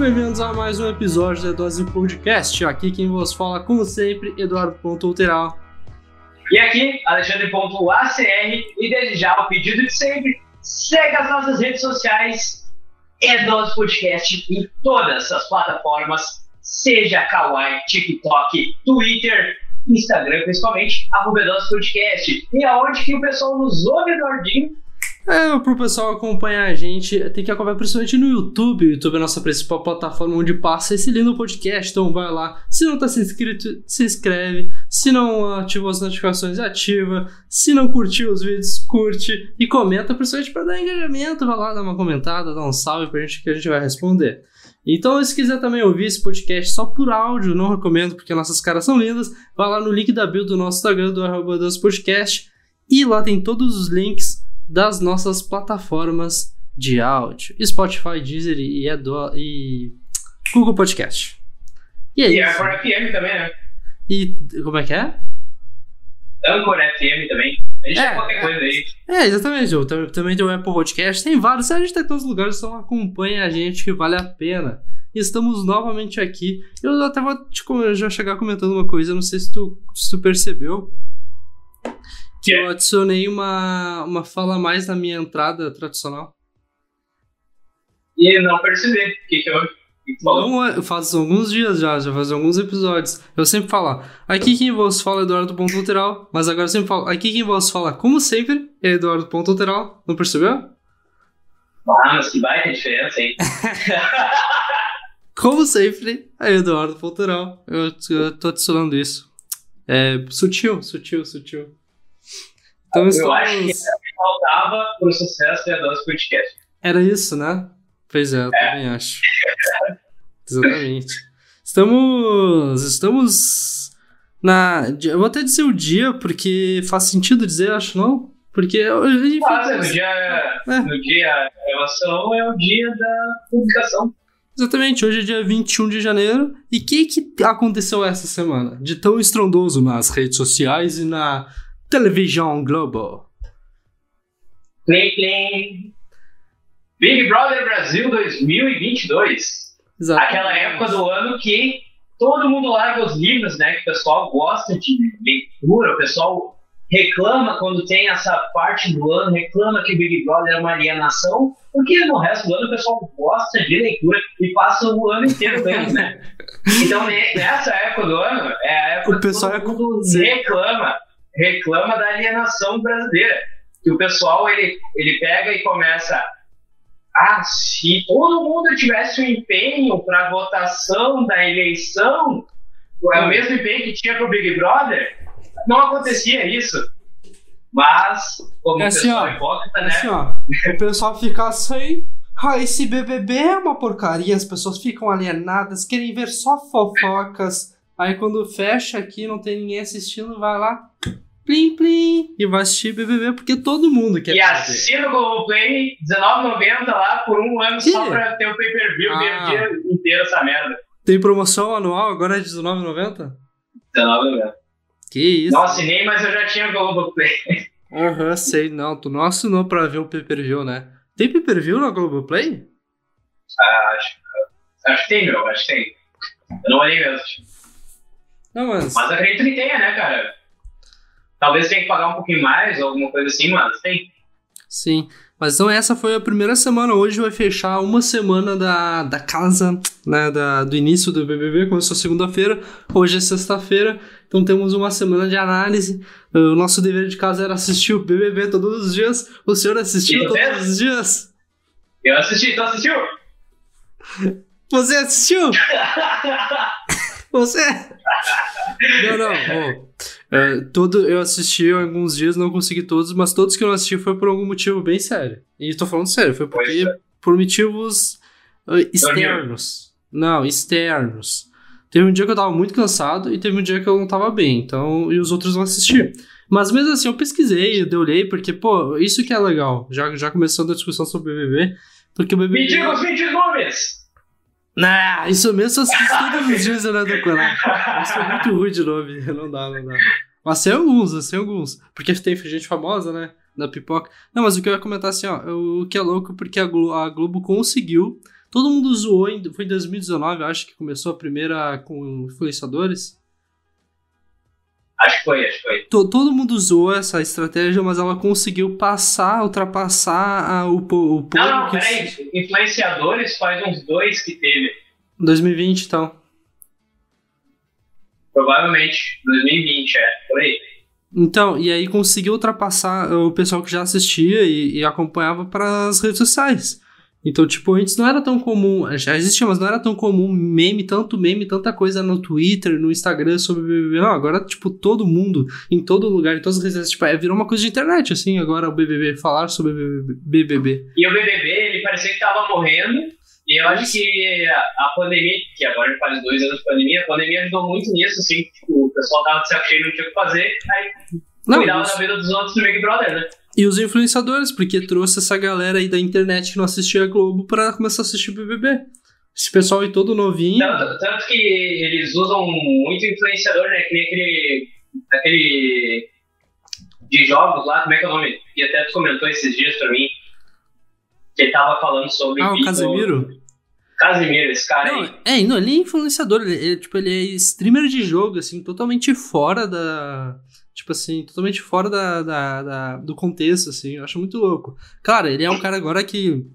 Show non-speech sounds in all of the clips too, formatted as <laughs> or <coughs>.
bem-vindos a mais um episódio da Dose Podcast. Aqui quem vos fala, como sempre, Eduardo Pontuteral. E aqui, Alexandre.acr. E desde já, o pedido de sempre: segue as nossas redes sociais, é Dose Podcast em todas as plataformas, seja Kawaii, TikTok, Twitter, Instagram, principalmente, arroba Podcast. E aonde que o pessoal nos ouve, Eduardinho? É, pro pessoal acompanhar a gente, tem que acompanhar principalmente no YouTube. O YouTube é a nossa principal plataforma onde passa esse lindo podcast. Então vai lá. Se não tá se inscrito, se inscreve. Se não ativou as notificações, ativa. Se não curtiu os vídeos, curte. E comenta, principalmente pra dar engajamento. Vai lá, dá uma comentada, dá um salve pra gente que a gente vai responder. Então, se quiser também ouvir esse podcast só por áudio, não recomendo porque nossas caras são lindas. Vai lá no link da bio do nosso Instagram, do arroba podcast. E lá tem todos os links das nossas plataformas de áudio. Spotify, Deezer e, Edo, e Google Podcast. E, é e Anchor FM também, né? E como é que é? Anchor FM também. A gente é, tem qualquer coisa aí. É, exatamente. Eu, também tem o Apple Podcast. Tem vários. A gente tá em todos os lugares, então acompanha a gente que vale a pena. Estamos novamente aqui. Eu até vou te, já chegar comentando uma coisa, não sei se tu, se tu percebeu que eu adicionei uma, uma fala a mais na minha entrada tradicional. E não percebi. O que, que eu. Não, eu faço alguns dias já, já faz alguns episódios. Eu sempre falo, aqui quem vos fala é Eduardo Ponto Lateral, mas agora eu sempre falo, aqui quem vos fala, como sempre, é Eduardo Ponto Lateral. Não percebeu? Ah, mas que baita diferença, hein? <laughs> como sempre, é Eduardo Ponto Lateral. Eu, eu tô adicionando isso. É sutil, sutil, sutil. Então, eu estamos... acho que faltava para o sucesso do nosso podcast. Era isso, né? Pois é, eu é. também acho. <laughs> Exatamente. Estamos. Estamos. Na. Eu vou até dizer o dia, porque faz sentido dizer, acho não? Porque. Enfim, Faz, no dia. É. No dia da gravação é o dia da publicação. Exatamente, hoje é dia 21 de janeiro. E o que, que aconteceu essa semana? De tão estrondoso nas redes sociais e na Televisão Globo. Plim, plim. Big Brother Brasil 2022. Exatamente. Aquela época do ano que todo mundo larga os livros, né? Que o pessoal gosta de leitura, o pessoal reclama quando tem essa parte do ano, reclama que o Big Brother é uma alienação, porque no resto do ano o pessoal gosta de leitura e passa o ano inteiro lendo, né? <laughs> Então, nessa época do ano, é a época o pessoal que todo mundo é... reclama reclama da alienação brasileira. Que o pessoal ele, ele pega e começa. Ah, se todo mundo tivesse um empenho para a votação da eleição, é o mesmo empenho que tinha para o Big Brother, não acontecia isso. Mas, como é assim, o pessoal ó, hipócrita, é né? Assim, ó, o pessoal fica assim. Ah, esse BBB é uma porcaria, as pessoas ficam alienadas, querem ver só fofocas. Aí quando fecha aqui, não tem ninguém assistindo, vai lá, plim plim, e vai assistir BBB porque todo mundo quer E assina o Globoplay, R$19,90 lá por um ano que? só pra ter o pay-per-view ah. o dia inteiro essa merda. Tem promoção anual, agora é R$19,90? R$19,90. Que isso? Não assinei, mas eu já tinha o Globoplay. Aham, uhum, sei. Não, tu não assinou pra ver o pay-per-view, né? Tem pay-per-view na Globoplay? Ah, acho, acho que tem, meu. Acho que tem. Eu não olhei mesmo. Não, mas... Mas acredito que tenha, né, cara? Talvez tenha que pagar um pouquinho mais ou alguma coisa assim, mas tem. Sim. Mas então essa foi a primeira semana. Hoje vai fechar uma semana da, da casa, né? Da, do início do BBB. Começou segunda-feira. Hoje é sexta-feira. Então temos uma semana de análise. O nosso dever de casa era assistir o BBB todos os dias. O senhor assistiu todos os dias? Eu assisti. Tu assistiu? Você assistiu? <laughs> Você? Não, não. Oh, é, todo, eu assisti alguns dias, não consegui todos, mas todos que eu não assisti foi por algum motivo bem sério. E tô falando sério, foi porque é. por motivos uh, externos. Não, externos. Teve um dia que eu tava muito cansado e teve um dia que eu não tava bem, então, e os outros não assisti. Mas mesmo assim, eu pesquisei, eu olhei, porque, pô, isso que é legal. Já, já começando a discussão sobre o BBB, porque o BBB... Me diga os 20 nomes! Nah, isso mesmo eu assisto todos os dias na decorar. Isso é muito ruim de nome, <laughs> não dá, não dá. Mas tem alguns, tem alguns. Porque tem gente famosa, né? Da pipoca. Não, mas o que eu ia comentar assim, ó, o que é louco porque a Globo, a Globo conseguiu Todo mundo zoou, em, foi em 2019, acho que começou a primeira com influenciadores. Acho que foi, acho que foi. Todo mundo usou essa estratégia, mas ela conseguiu passar, ultrapassar a, o, o povo. Não, não, peraí. Influenciadores faz uns dois que teve. 2020, então. Provavelmente, 2020, é, por aí. Então, e aí conseguiu ultrapassar o pessoal que já assistia e, e acompanhava para as redes sociais. Então, tipo, antes não era tão comum, já existia, mas não era tão comum meme, tanto meme, tanta coisa no Twitter, no Instagram sobre BBB. Não, agora, tipo, todo mundo, em todo lugar, em todas as redes, tipo, é, virou uma coisa de internet, assim, agora o BBB, falar sobre BBB. E o BBB, ele parecia que tava morrendo, e eu acho que a, pandemia, que agora faz dois anos de pandemia, a pandemia ajudou muito nisso, assim, tipo, o pessoal tava de saco cheio, não tinha o que fazer, aí não, cuidava da vida dos outros do Big Brother, né? E os influenciadores, porque trouxe essa galera aí da internet que não assistia a Globo pra começar a assistir o BBB. Esse pessoal aí todo novinho. Tanto, tanto que eles usam muito influenciador, né? Que nem aquele. aquele. de jogos lá, como é que é o nome? E até tu comentou esses dias pra mim. Que ele tava falando sobre. Ah, o Casemiro? Casimiro, esse cara não, aí. É, não, ele é influenciador, ele, ele, tipo, ele é streamer de jogo, assim, totalmente fora da Tipo assim, totalmente fora da, da, da, do contexto, assim. Eu acho muito louco. Claro, ele é um cara agora que.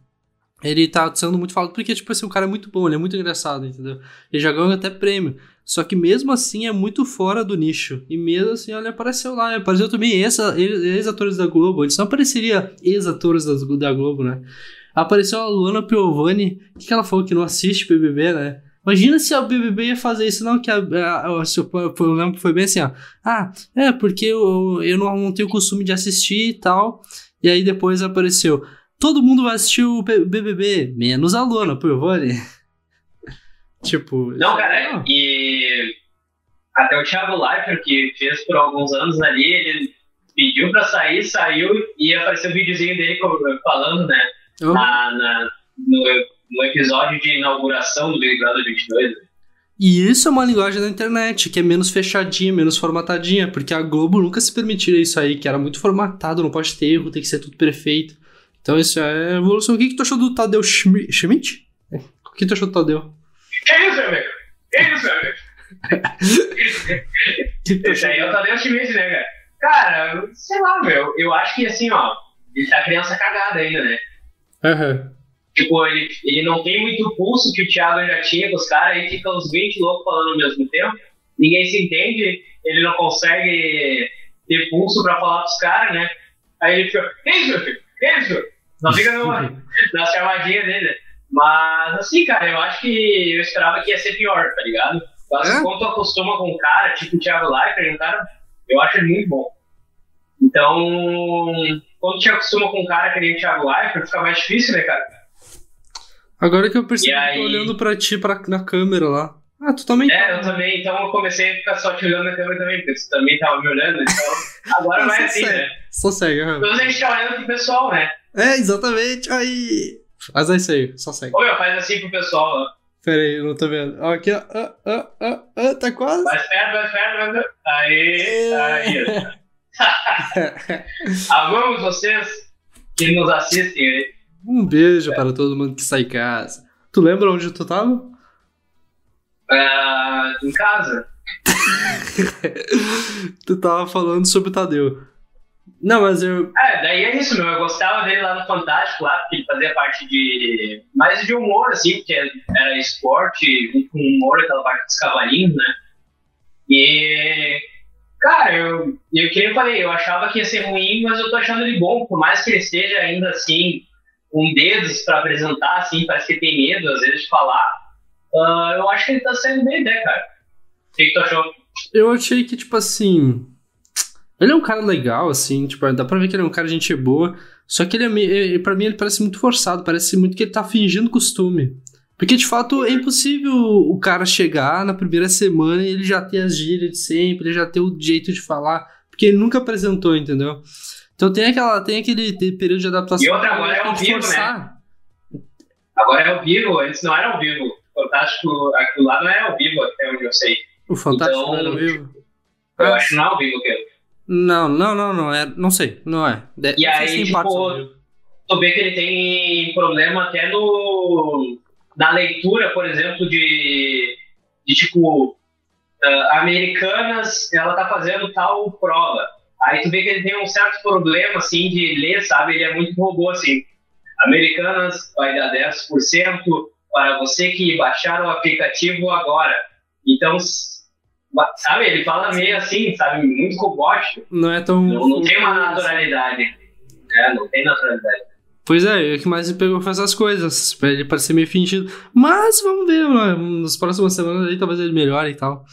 Ele tá sendo muito falado porque, tipo assim, o cara é muito bom, ele é muito engraçado, entendeu? Ele já ganhou até prêmio. Só que mesmo assim é muito fora do nicho. E mesmo assim, olha, apareceu lá. Apareceu também ex-atores da Globo. Eles não apareceria ex-atores da Globo, né? Apareceu a Luana Piovani. Que, que ela falou que não assiste BBB, né? Imagina se a BBB ia fazer isso, não, que a, a, a, eu lembro que foi bem assim, ó. Ah, é, porque eu, eu não, não tenho o costume de assistir e tal. E aí depois apareceu. Todo mundo vai assistir o BBB, menos a Luna, por favor. tipo. Não, cara, não. e até o Thiago Leifert, que fez por alguns anos ali, ele pediu pra sair, saiu e apareceu o um videozinho dele falando, né? Uhum. Na, na, no, no episódio de inauguração do Big Brother 22. Né? E isso é uma linguagem da internet, que é menos fechadinha, menos formatadinha, porque a Globo nunca se permitiria isso aí, que era muito formatado, não pode ter erro, tem que ser tudo perfeito. Então isso é evolução. O que, que tu achou do Tadeu Schmidt? O que tu achou do Tadeu? Que isso, amigo? Que isso, amigo? <laughs> Esse aí é o Tadeu Schmidt, né, cara? Cara, sei lá, meu. Eu acho que assim, ó, ele tá criança cagada ainda, né? Aham. Uhum. Tipo, ele, ele não tem muito pulso que o Thiago já tinha com os caras, aí fica uns 20 loucos falando ao mesmo tempo. Ninguém se entende, ele não consegue ter pulso pra falar pros caras, né? Aí ele fica, que isso, meu filho? Que isso? Não fica na <laughs> chamadinha dele. Mas, assim, cara, eu acho que eu esperava que ia ser pior, tá ligado? Mas é? quando tu acostuma com um cara, tipo o Thiago Leifert, um cara, eu acho ele muito bom. Então, quando tu acostuma com um cara que nem o Thiago Leifert, fica mais difícil, né, cara? Agora que eu percebi, aí... tô olhando pra ti pra, na câmera lá. Ah, tu também. É, eu também. Então eu comecei a ficar só te olhando na câmera também, porque tu também tava me olhando. Então agora vai assim, segue. né? Só segue, aham. Todos a gente tá olhando pro pessoal, né? É, exatamente. Aí. Mas é isso aí, só segue. Ô, meu, faz assim pro pessoal, ó. Pera aí, eu não tô vendo. Ó, aqui, ó. Ah, ah, ah, ah, tá quase. Mais perto, mais perto, mais perto. Aí, aí. <laughs> Amamos vocês que nos assistem aí. Um beijo é. para todo mundo que sai em casa. Tu lembra onde tu tava? Uh, em casa. <laughs> tu tava falando sobre o Tadeu. Não, mas eu. É, daí é isso, meu. Eu gostava dele lá no Fantástico, lá, porque ele fazia parte de. Mais de humor, assim, porque era esporte, com humor, aquela parte dos cavalinhos, né? E. Cara, eu, eu que eu falei, eu achava que ia ser ruim, mas eu tô achando ele bom, por mais que ele esteja ainda assim com dedos para apresentar, assim, parece que tem medo às vezes de falar. Uh, eu acho que ele tá sendo bem, né, cara? O que, que tu achou? Eu achei que, tipo assim. Ele é um cara legal, assim, tipo, dá pra ver que ele é um cara de gente boa. Só que ele é meio. Pra mim, ele parece muito forçado, parece muito que ele tá fingindo costume. Porque de fato é impossível o cara chegar na primeira semana e ele já ter as gírias de sempre, ele já ter o jeito de falar. Porque ele nunca apresentou, entendeu? Então tem, aquela, tem aquele período de adaptação. E outra, agora é ao vivo, né? Agora é ao vivo, antes não era ao vivo. Fantástico, aquilo lá não é ao vivo, até onde eu sei. O Fantástico então, não era ao vivo? Eu acho que não é ao vivo, que Não, não, não, não, é, não sei, não é. De, e aí, tipo, tu vê que ele tem problema até no... na leitura, por exemplo, de, de tipo, uh, americanas, ela tá fazendo tal prova. Aí tu vê que ele tem um certo problema, assim, de ler, sabe? Ele é muito robô, assim. Americanas vai dar 10% para você que baixar o aplicativo agora. Então, sabe, ele fala meio assim, sabe, muito robótico. Não é tão... Não, não tem uma naturalidade. É, não tem naturalidade. Pois é, o que mais me pegou foi essas coisas, pra ele parecer meio fingido. Mas vamos ver, né? nas próximas semanas aí talvez ele melhore e tal.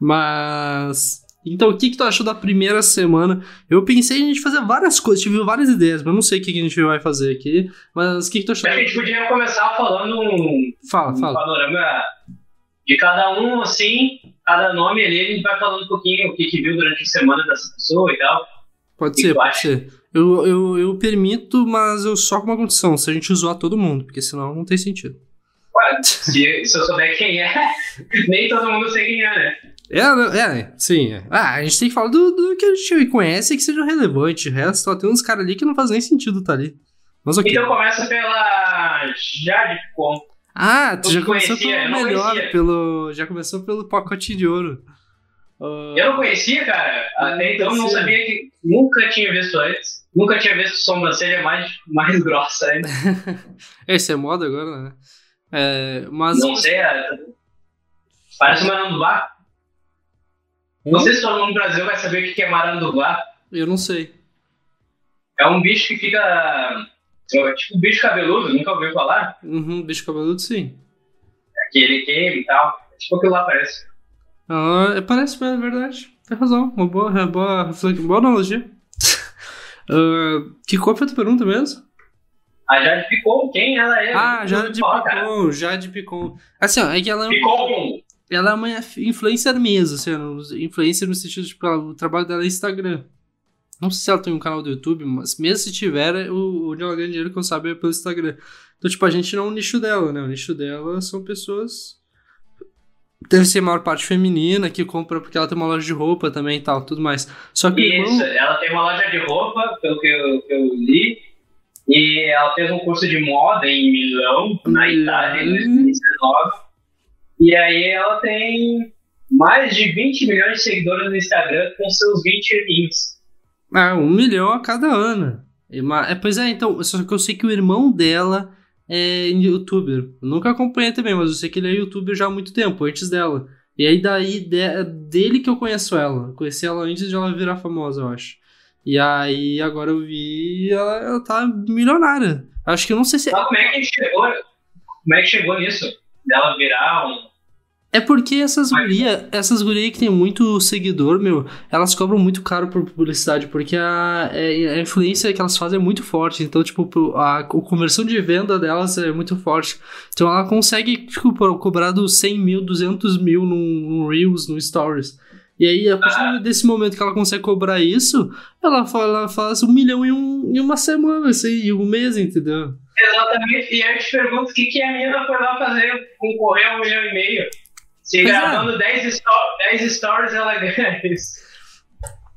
Mas. Então, o que, que tu achou da primeira semana? Eu pensei em a gente fazer várias coisas, tive várias ideias, mas não sei o que, que a gente vai fazer aqui. Mas o que, que tu achou? A gente podia começar falando um, fala, um fala. panorama de cada um, assim, cada nome ali, a gente vai falando um pouquinho o que, que viu durante a semana dessa pessoa e tal. Pode ser, pode ser. Eu, eu, eu permito, mas eu só com uma condição, se a gente zoar todo mundo, porque senão não tem sentido. Ué, se, se eu souber quem é, <laughs> nem todo mundo sei quem é, né? É, é, sim. É. Ah, a gente tem que falar do, do que a gente conhece e que seja relevante. O resto, ó, tem uns caras ali que não faz nem sentido tá ali. Mas okay. Então começa pela Jade Picon. Ah, tu já começou conhecia, pelo melhor, pelo. Já começou pelo pacote de ouro. Uh... Eu não conhecia, cara. Até então não sabia que. Nunca tinha visto antes. Nunca tinha visto sobrancelha mais, mais <laughs> grossa ainda. <laughs> Esse é moda agora, né? É, mas... Não sei, é... parece uma Maranduá. Não se todo mundo no Brasil vai saber o que é Maranduá. Eu não sei. É um bicho que fica. É tipo bicho cabeludo, nunca ouviu falar? Uhum, bicho cabeludo sim. É que ele queima e tal. É tipo aquilo lá parece. Ah, é, parece, é verdade. Tem razão. Uma boa, uma boa, boa analogia. uh, <laughs> que qual foi a tua pergunta mesmo? A Jade Picon, quem ela é? Ah, Jade Picon, Jade Picon. Assim, ó, é que ela é Picon! Ela é uma influencer mesmo, assim, influencer no sentido de tipo, o trabalho dela é Instagram. Não sei se ela tem um canal do YouTube, mas mesmo se tiver, o, onde ela ganha dinheiro, que eu sabe, é pelo Instagram. Então, tipo, a gente não é o nicho dela, né? O nicho dela são pessoas. Deve ser a maior parte feminina que compra porque ela tem uma loja de roupa também e tal, tudo mais. Só que. Isso, irmão... ela tem uma loja de roupa, pelo que eu, que eu li. E ela fez um curso de moda em Milão, na Itália, em 2019. E aí ela tem mais de 20 milhões de seguidores no Instagram com seus 20 irmãos. Ah, um milhão a cada ano. É, pois é, então, só que eu sei que o irmão dela é youtuber. Eu nunca acompanhei também, mas eu sei que ele é youtuber já há muito tempo, antes dela. E aí daí de, dele que eu conheço ela. Eu conheci ela antes de ela virar famosa, eu acho. E aí agora eu vi ela, ela tá milionária. Acho que eu não sei se. Mas como é que chegou? Como é que chegou nisso? Dela virar um. É porque essas gurias, essas gurias que tem muito seguidor, meu, elas cobram muito caro por publicidade, porque a, é, a influência que elas fazem é muito forte. Então, tipo, a, a conversão de venda delas é muito forte. Então ela consegue, tipo, cobrar dos 100 mil, 200 mil num, num Reels, no Stories. E aí, a partir desse momento que ela consegue cobrar isso, ela, fala, ela faz um milhão em, um, em uma semana, assim, em um mês, entendeu? Exatamente. E aí eu te pergunto o que, que a mina foi lá fazer, concorrer a um milhão e meio. Se pois gravando é. 10, sto 10 stories, ela ganha <laughs> isso.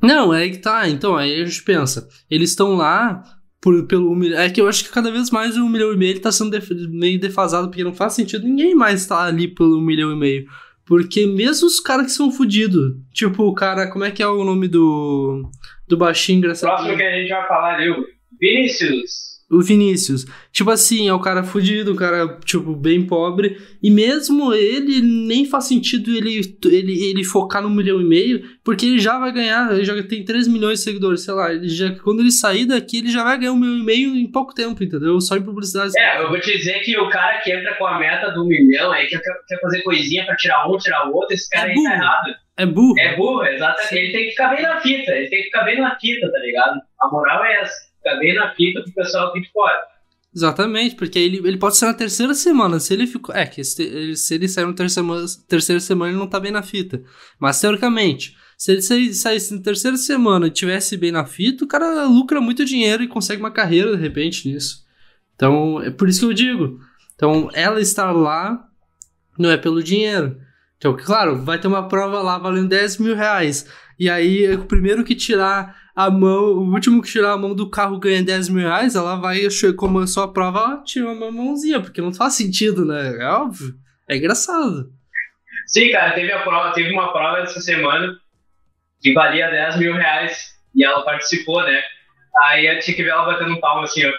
Não, é que tá. Então, aí a gente pensa. Eles estão lá por, pelo milhão. É que eu acho que cada vez mais o um milhão e meio tá sendo def meio defasado, porque não faz sentido ninguém mais estar tá ali pelo um milhão e meio. Porque mesmo os caras que são fodidos, tipo o cara, como é que é o nome do do baixinho engraçado? Próximo que a gente vai falar ali, o Vinícius o Vinícius. Tipo assim, é o cara fudido, o cara, tipo, bem pobre. E mesmo ele, nem faz sentido ele, ele, ele focar no milhão e meio, porque ele já vai ganhar, ele já tem 3 milhões de seguidores, sei lá. Ele já, quando ele sair daqui, ele já vai ganhar um milhão e meio em pouco tempo, entendeu? Só em publicidade. É, eu vou te dizer que o cara que entra com a meta do milhão aí, quer, quer fazer coisinha pra tirar um, tirar o outro, esse cara é aí tá errado. É burro. É burro, exatamente. Ele tem que ficar bem na fita, ele tem que ficar bem na fita, tá ligado? A moral é essa fica bem na fita pro pessoal aqui de fora. Exatamente, porque ele, ele pode ser na terceira semana. Se ele ficou. É, que se, se ele sair na terceira, terceira semana, ele não tá bem na fita. Mas teoricamente, se ele saísse na terceira semana e tivesse bem na fita, o cara lucra muito dinheiro e consegue uma carreira de repente nisso. Então, é por isso que eu digo. Então, ela estar lá não é pelo dinheiro. Então, claro, vai ter uma prova lá valendo 10 mil reais. E aí, o primeiro que tirar a mão, o último que tirar a mão do carro ganha 10 mil reais, ela vai, começou a prova, ela tira uma mãozinha, porque não faz sentido, né? É óbvio. É engraçado. Sim, cara, teve, a prova, teve uma prova essa semana que valia 10 mil reais e ela participou, né? Aí eu tinha que ver ela batendo palma assim, ó.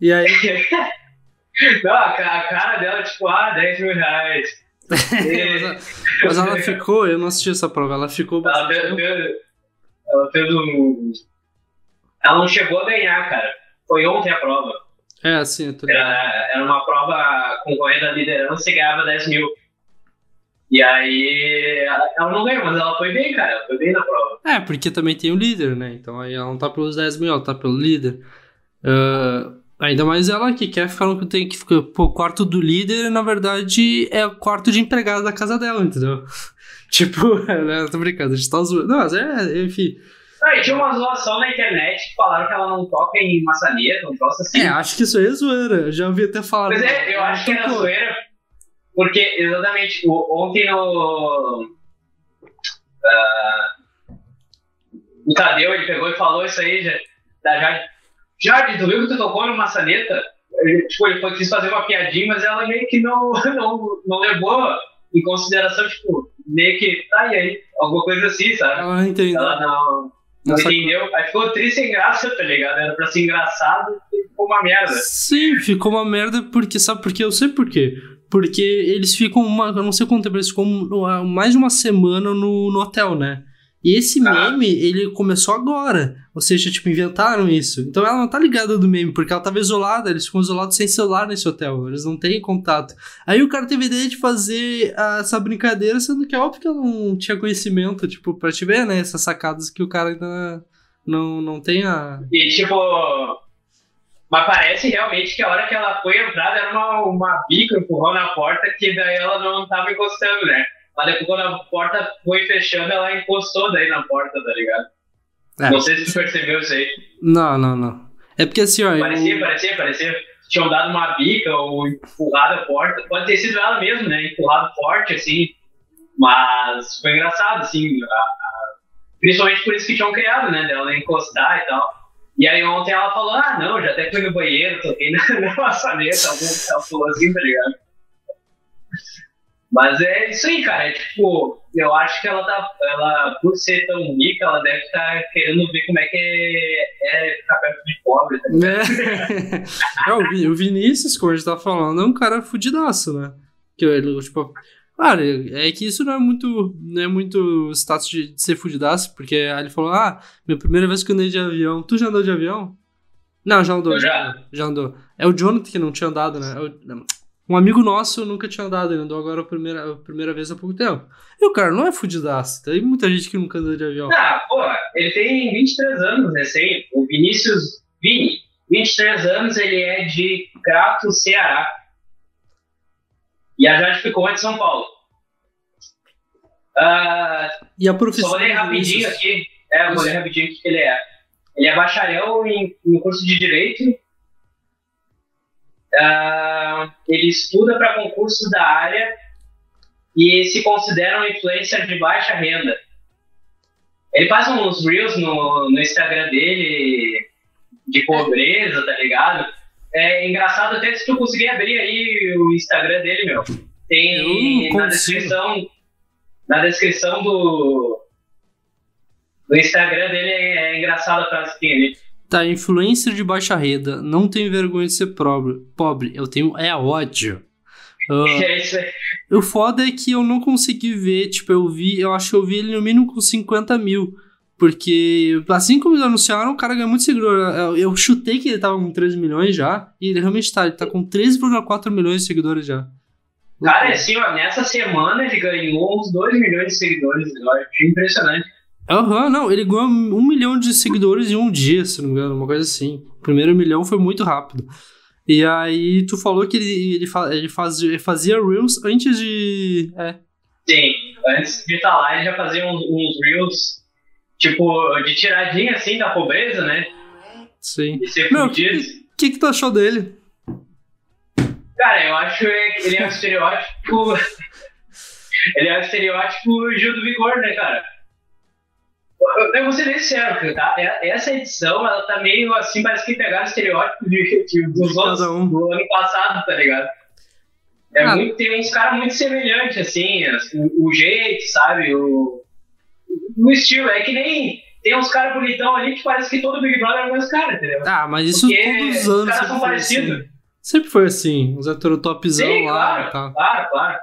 E aí? <laughs> Não, a cara dela, tipo, ah, 10 mil reais. <laughs> mas, mas, ela ficou, eu não assisti essa prova, ela ficou ela fez, ela fez um. Ela não chegou a ganhar, cara. Foi ontem a prova. É, sim, eu era, era uma prova concorrendo à liderança e ganhava 10 mil. E aí ela, ela, não ganhou, mas ela foi bem, cara. Ela foi bem na prova. É, porque também tem o líder, né? Então aí ela não tá pelos 10 mil, ela tá pelo líder. Uh, ainda mais ela que quer ficar no tem que ficar. Pô, quarto do líder, na verdade, é o quarto de empregado da casa dela, entendeu? Tipo, <laughs> né? Tô brincando, a gente tá zoando. Não, mas é, enfim. E tinha uma zoação na internet que falaram que ela não toca em maçaneta, um troço assim. É, acho que isso aí é zoeira. Eu já ouvi até falar. Mas é, eu acho que era zoeira porque, exatamente, ontem no. Uh, o Tadeu, ele pegou e falou isso aí já, da Jade. Jade, tu viu que tu tocou no maçaneta? Ele, tipo, ele quis fazer uma piadinha, mas ela meio que não, <laughs> não, não levou em consideração, tipo, meio que, tá, e aí? Alguma coisa assim, sabe? Ela não entendeu. Ela não, não entendeu. Aí ficou triste sem graça, tá ligado? Era pra ser engraçado e ficou uma merda. Sim, ficou uma merda porque, sabe por quê? Eu sei por quê. Porque eles ficam, uma, eu não sei quanto tempo, eles ficam mais de uma semana no, no hotel, né? E esse ah. meme, ele começou agora. Ou seja, tipo, inventaram isso. Então ela não tá ligada do meme, porque ela tava isolada, eles ficam isolados sem celular nesse hotel, eles não têm contato. Aí o cara teve a ideia de fazer essa brincadeira, sendo que é óbvio que ela não tinha conhecimento, tipo, pra te ver, né, essas sacadas que o cara ainda não, não tem a... E, tipo, mas parece realmente que a hora que ela foi entrada era uma, uma bica empurrou na porta que daí ela não tava encostando, né? Mas depois quando a porta foi fechando, ela encostou daí na porta, tá ligado? É. Não sei se tu percebeu isso aí. Não, não, não. É porque assim, ó. Parecia, eu... parecia, parecia. Tinham dado uma bica ou empurrado a porta. Pode ter sido ela mesmo, né? Empurrado forte, assim. Mas foi engraçado, assim. A, a... principalmente por isso que tinham criado, né? Dela encostar e tal. E aí ontem ela falou, ah, não, já até fui no banheiro, toquei na, <laughs> na maçaneta, ela falou assim, tá ligado? Mas é isso aí, cara. É, tipo, eu acho que ela tá. Ela, por ser tão rica, ela deve estar tá querendo ver como é que é, é ficar perto de pobre, tá ligado? É. <laughs> o Vinícius, como a gente tá falando, é um cara fudidaço, né? Que ele, tipo, Cara, é que isso não é muito, não é muito status de, de ser fudidaço, porque aí ele falou, ah, minha primeira vez que eu andei de avião. Tu já andou de avião? Não, já andou. Já. já andou. É o Jonathan que não tinha andado, né? É um amigo nosso nunca tinha andado, ele andou agora a primeira, a primeira vez há pouco tempo. E o cara não é fudidaço, tem muita gente que nunca andou de avião. Ah, pô, ele tem 23 anos recém, o Vinícius Vini, 23 anos, ele é de Crato, Ceará. E a Jade ficou em São Paulo. Uh, e a profissão? Só vou ler rapidinho aqui. É, vou ler rapidinho o que ele é. Ele é bacharel em, no curso de Direito. Uh, ele estuda para concursos da área e se considera um influencer de baixa renda. Ele faz uns reels no, no Instagram dele de pobreza, tá ligado? É engraçado até se tu conseguir abrir aí o Instagram dele, meu. Tem na descrição, na descrição do, do Instagram dele é, engraçado a frase que tem ali. Tá, influencer de baixa renda, não tenho vergonha de ser pobre. Pobre, eu tenho é ódio. <laughs> Uh. O foda é que eu não consegui ver, tipo, eu vi, eu acho que eu vi ele no mínimo com 50 mil. Porque, assim como eles anunciaram, o cara ganha muito seguidor. Eu, eu, chutei que ele tava com 13 milhões já, e ele realmente tá, ele tá com 13,4 milhões de seguidores já. Cara, assim, ó, nessa semana ele ganhou uns 2 milhões de seguidores, eu acho impressionante. Aham, uhum, não, ele ganhou um milhão de seguidores em um dia, se não me engano, uma coisa assim. O primeiro milhão foi muito rápido. E aí, tu falou que ele, ele, ele, fazia, ele fazia Reels antes de. É. Sim, antes de estar lá, ele já fazia uns, uns Reels tipo, de tiradinha assim da pobreza, né? Sim. De ser O que, que, que tu achou dele? Cara, eu acho que ele é um estereótipo. <laughs> ele é um estereótipo Gil do Vigor, né, cara? Eu vou ser bem sincero, tá? É, essa edição, ela tá meio assim, parece que pegaram o estereótipo de, de, dos outros um. do ano passado, tá ligado? É ah. muito, tem uns caras muito semelhantes, assim, o, o, jeito, sabe? O, o estilo. É que nem. Tem uns caras bonitão ali que parece que todo Big Brother é o mesmo cara, entendeu? Ah, mas isso Porque todos os anos. Os caras são parecidos. Assim. Sempre foi assim, os heterotopzão Sim, lá claro, tal. Claro, claro.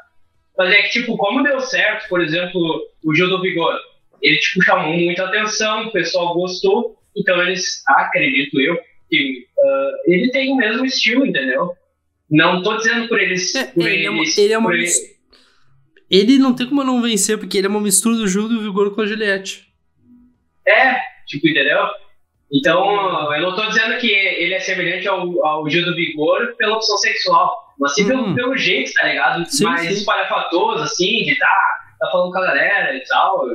Mas é que, tipo, como deu certo, por exemplo, o Gil do Vigor, ele, tipo, chamou muita atenção, o pessoal gostou, então eles, acredito eu, que uh, ele tem o mesmo estilo, entendeu? Não tô dizendo por eles. É, por ele, eles, é uma, ele é uma. Ele... ele... não tem como não vencer, porque ele é uma mistura do Gil do Vigor com a Juliette. É, tipo, entendeu? Então, eu não tô dizendo que ele é semelhante ao, ao Gil do Vigor pela opção sexual, mas sim pelo, uhum. pelo jeito, tá ligado? Sim, Mais espalhafatoso, assim, de tá, tá falando com a galera e tal.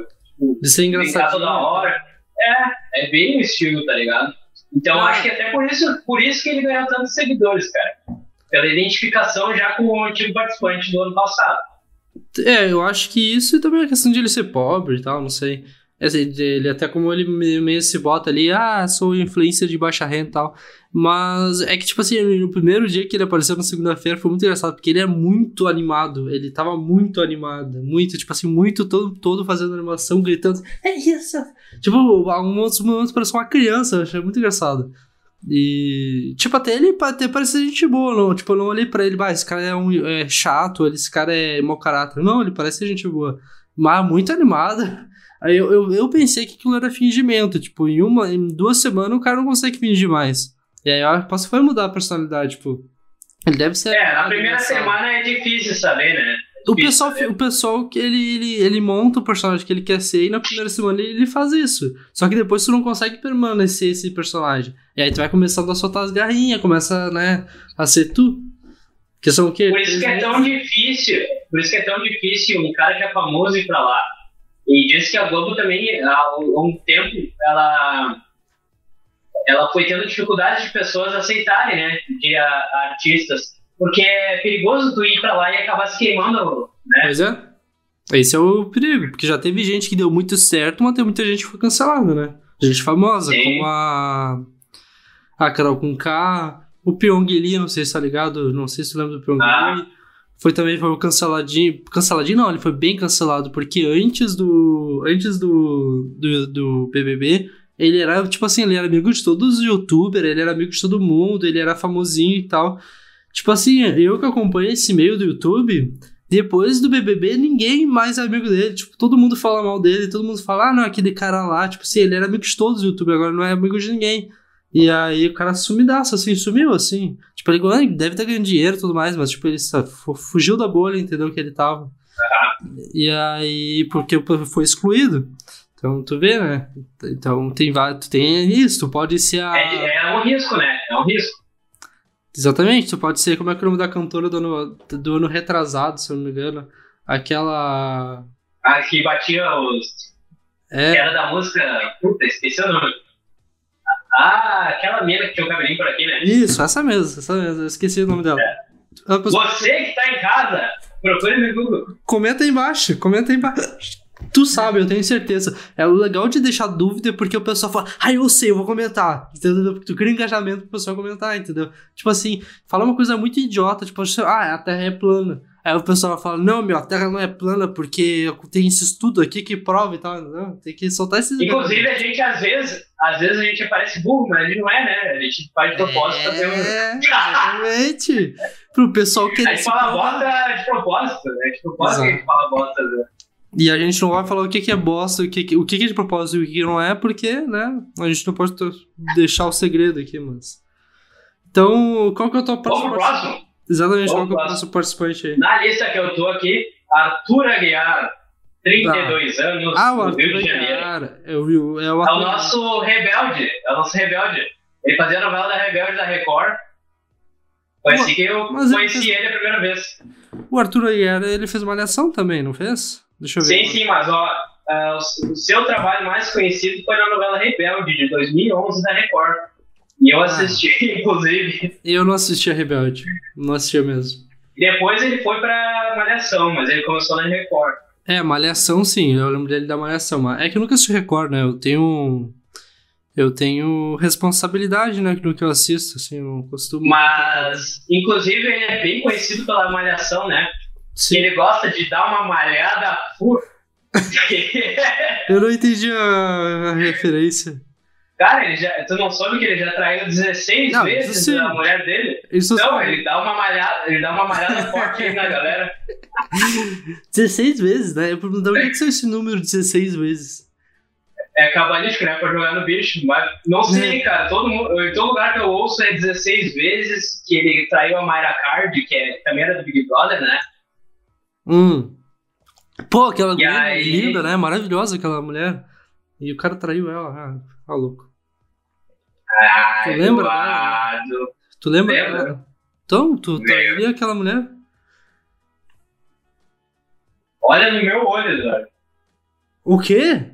Tipo, de ser engraçado toda hora. É, é bem o estilo, tá ligado? Então, ah. acho que até por isso, por isso que ele ganhou tantos seguidores, cara pela identificação já com o antigo participante do ano passado. É, eu acho que isso e também a questão de ele ser pobre e tal, não sei. Ele até como ele meio se bota ali, ah, sou influencer de baixa renda e tal. Mas é que, tipo assim, no primeiro dia que ele apareceu na segunda-feira foi muito engraçado, porque ele é muito animado. Ele tava muito animado. Muito, tipo assim, muito todo, todo fazendo animação, gritando. É isso! Tipo, alguns momentos parecia uma criança, eu achei muito engraçado. E, tipo, até ele até parece gente boa, não. Tipo, eu não olhei pra ele, bah, esse cara é, um, é chato, esse cara é mau caráter. Não, ele parece gente boa. Mas muito animado. Aí eu, eu, eu, pensei que aquilo era fingimento. Tipo, em uma, em duas semanas o cara não consegue fingir mais. E aí eu posso foi mudar a personalidade, tipo. Ele deve ser. É, na primeira semana é difícil saber, né? O pessoal, o pessoal que ele, ele, ele monta o personagem que ele quer ser e na primeira semana ele, ele faz isso. Só que depois tu não consegue permanecer esse personagem. E aí tu vai começando a soltar as garrinhas, começa, né, a ser tu. Que são o quê? Por isso que é tão difícil. Por isso que é tão difícil um cara que é famoso ir pra lá. E diz que a Globo também, há um tempo, ela ela foi tendo dificuldade de pessoas aceitarem, né, de a, artistas porque é perigoso tu ir pra lá e acabar se queimando, né? Pois é. Esse é o perigo, porque já teve gente que deu muito certo, mas tem muita gente que foi cancelada, né? Gente famosa, Sim. como a. A Carol com K, o Pyong Lee, não sei se tá ligado, não sei se tu lembra do Pyong ah. Lee. Foi também foi canceladinho. Canceladinho não, ele foi bem cancelado, porque antes do. Antes do. do, do BBB, ele era, tipo assim, ele era amigo de todos os youtubers, ele era amigo de todo mundo, ele era famosinho e tal. Tipo assim, eu que acompanho esse meio do YouTube, depois do BBB, ninguém mais é amigo dele. Tipo, todo mundo fala mal dele, todo mundo fala, ah, não, aquele cara lá. Tipo assim, ele era amigo de todos os YouTube, agora não é amigo de ninguém. E aí o cara sumidaço, assim, sumiu, assim. Tipo, ele deve estar ganhando dinheiro e tudo mais, mas, tipo, ele fugiu da bolha, entendeu? Que ele tava. E aí, porque foi excluído. Então, tu vê, né? Então, tem. Tu tem isso, tu pode ser a. É, é um risco, né? É um risco. Exatamente, tu pode ser como é que é o nome da cantora do ano, do ano retrasado, se eu não me engano. Aquela. Ah, que batia os. É. Que era da música. Puta, esqueci o nome. Ah, aquela mina que tinha o cabelinho por aqui, né? Isso, essa mesmo, essa mesmo. Eu esqueci o nome dela. É. Você que tá em casa, procure no Google. Comenta aí embaixo, comenta aí embaixo. Tu sabe, eu tenho certeza. É o legal de deixar dúvida porque o pessoal fala, ah, eu sei, eu vou comentar. Entendeu? Porque tu cria engajamento pro pessoal comentar, entendeu? Tipo assim, fala uma coisa muito idiota, tipo, ah, a Terra é plana. Aí o pessoal fala, não, meu, a Terra não é plana porque tem esse estudo aqui que prova e tal. Não, tem que soltar esses... Inclusive, a gente, às vezes, às vezes a gente parece burro, mas a gente não é, né? A gente faz de propósito é, um... Exatamente. <laughs> Pro pessoal que... A gente fala bosta de propósito, né? De propósito Exato. que a gente fala bosta, né? E a gente não vai falar o que, que é bosta, o que, o que, que é de propósito e o que não é, porque, né, a gente não pode deixar o segredo aqui, mas. Então, qual que é o teu próximo? próximo? Exatamente, Vamos qual que é o próximo participante aí? Na lista que eu tô aqui, Arthur Aguiar, 32 tá. anos, ah, o Arthur Rio de Janeiro. Eu vi, é, o é o nosso rebelde, é o nosso rebelde. Ele fazia a novela da Rebelde da Record. Foi assim que eu conheci ele, fez... ele a primeira vez. O Arthur Aguiar, ele fez uma aliação também, não fez? Deixa eu ver. Sim, sim, mas ó, uh, o seu trabalho mais conhecido foi na novela Rebelde, de 2011, da Record. E eu ah. assisti, <laughs> inclusive. Eu não assisti a Rebelde. Não assistia mesmo. Depois ele foi pra Malhação, mas ele começou na Record. É, Malhação sim, eu lembro dele da Malhação, mas é que eu nunca se recordo, né? Eu tenho. Eu tenho responsabilidade, né, no que eu assisto, assim, eu não costumo. Mas, inclusive, ele é bem conhecido pela Malhação, né? Sim. Ele gosta de dar uma malhada <laughs> eu não entendi a, a referência. Cara, ele já, tu não soube que ele já traiu 16 não, vezes a mulher dele? Isso não, ele dá uma malhada, ele dá uma malhada <laughs> forte aí na galera. 16 vezes, né? Eu pergunto, onde é que saiu esse número 16 vezes? É cabalístico, né? Pra jogar no bicho. Mas não sei, é. cara. Todo mundo, em todo lugar que eu ouço é 16 vezes que ele traiu a Mayra Card, que é, também era do Big Brother, né? Hum. Pô, aquela mulher aí... linda, né? Maravilhosa aquela mulher. E o cara traiu ela. Ah, tá louco. Ai, tu lembra? Né? Tu lembra? Lembra? Então, tu trairia aquela mulher? Olha no meu olho, Eduardo. O quê?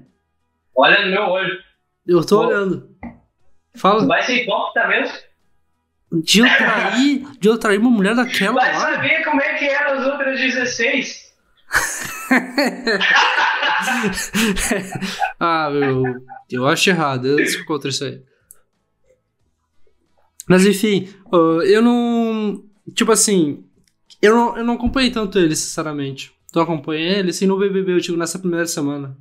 Olha no meu olho. Eu tô Pô. olhando. Fala. Vai ser hipócrita mesmo? De eu trair, de eu trair uma mulher daquela Vai lá. saber como é que eram as outras 16. <laughs> ah, meu. Eu acho errado. Eu sou contra isso aí. Mas enfim, eu não. Tipo assim. Eu não, eu não acompanhei tanto ele, sinceramente. Tu acompanha ele? Assim, no BBB, eu digo, nessa primeira semana.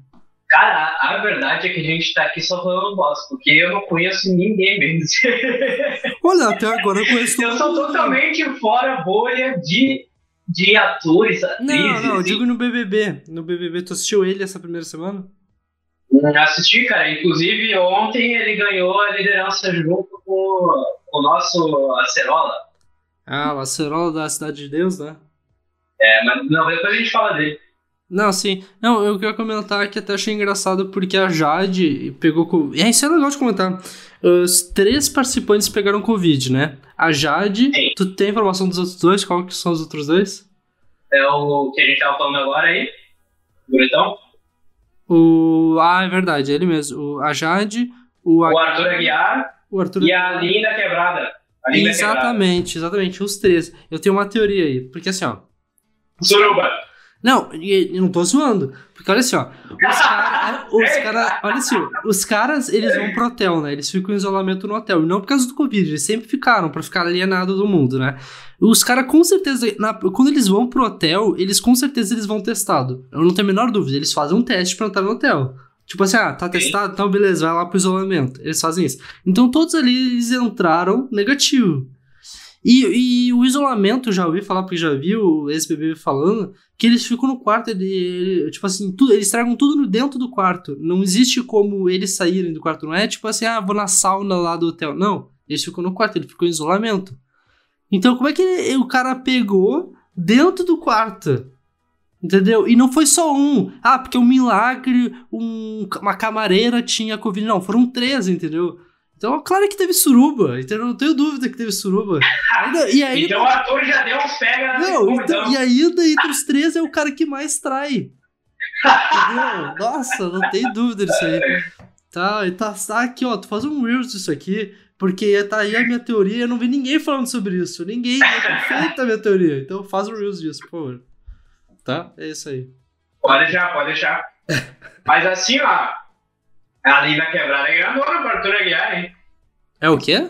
Cara, a verdade é que a gente tá aqui só falando bosta, porque eu não conheço ninguém mesmo. <laughs> Olha, até agora eu conheço Eu sou totalmente fora bolha de, de atores, atrizes. Não, não, eu digo no BBB. No BBB, tu assistiu ele essa primeira semana? Assisti, cara. Inclusive, ontem ele ganhou a liderança junto com o nosso Acerola. Ah, o Acerola da Cidade de Deus, né? É, mas não, depois a gente fala dele. Não, sim. Não, eu queria comentar que até achei engraçado porque a Jade pegou. E isso é legal de comentar. Os três participantes pegaram Covid, né? A Jade, sim. tu tem informação dos outros dois? Qual que são os outros dois? É o que a gente tava falando agora aí. Bonitão? O. Ah, é verdade, é ele mesmo. O... A Jade, o, o Arthur Aguiar o Arthur e a Linda Quebrada. A Linda exatamente, quebrada. exatamente, os três. Eu tenho uma teoria aí, porque assim, ó. Suruba! Não, eu não tô zoando. Porque olha assim, ó. Os caras. Os cara, olha assim, os caras, eles vão pro hotel, né? Eles ficam em isolamento no hotel. E não por causa do Covid, eles sempre ficaram pra ficar alienado do mundo, né? Os caras, com certeza, na, quando eles vão pro hotel, eles com certeza eles vão testado. Eu não tenho a menor dúvida. Eles fazem um teste pra entrar no hotel. Tipo assim, ah, tá testado? Então beleza, vai lá pro isolamento. Eles fazem isso. Então todos ali eles entraram negativo. E, e o isolamento, já ouvi falar, porque já vi o ex-BBB falando, que eles ficam no quarto, ele, tipo assim, tudo, eles tragam tudo dentro do quarto. Não existe como eles saírem do quarto. Não é tipo assim, ah, vou na sauna lá do hotel. Não, eles ficam no quarto, ele ficou em isolamento. Então como é que ele, o cara pegou dentro do quarto? Entendeu? E não foi só um. Ah, porque um milagre, um, uma camareira tinha Covid. Não, foram três, entendeu? Então, claro que teve suruba, então não tenho dúvida que teve suruba. Ainda, e aí, então o ator já deu uns pega. Não, então, então, e ainda entre os três é o cara que mais trai. Entendeu? Nossa, não tem dúvida disso aí. Tá, e tá, tá aqui, ó, tu faz um Reels disso aqui, porque tá aí a minha teoria, eu não vi ninguém falando sobre isso. Ninguém, é perfeita a minha teoria. Então faz um Reels disso, por favor. Tá? É isso aí. Pode deixar, pode deixar. Mas assim, ó. A linda quebrada é grandona pra Arthur Aguiar, hein? É o quê?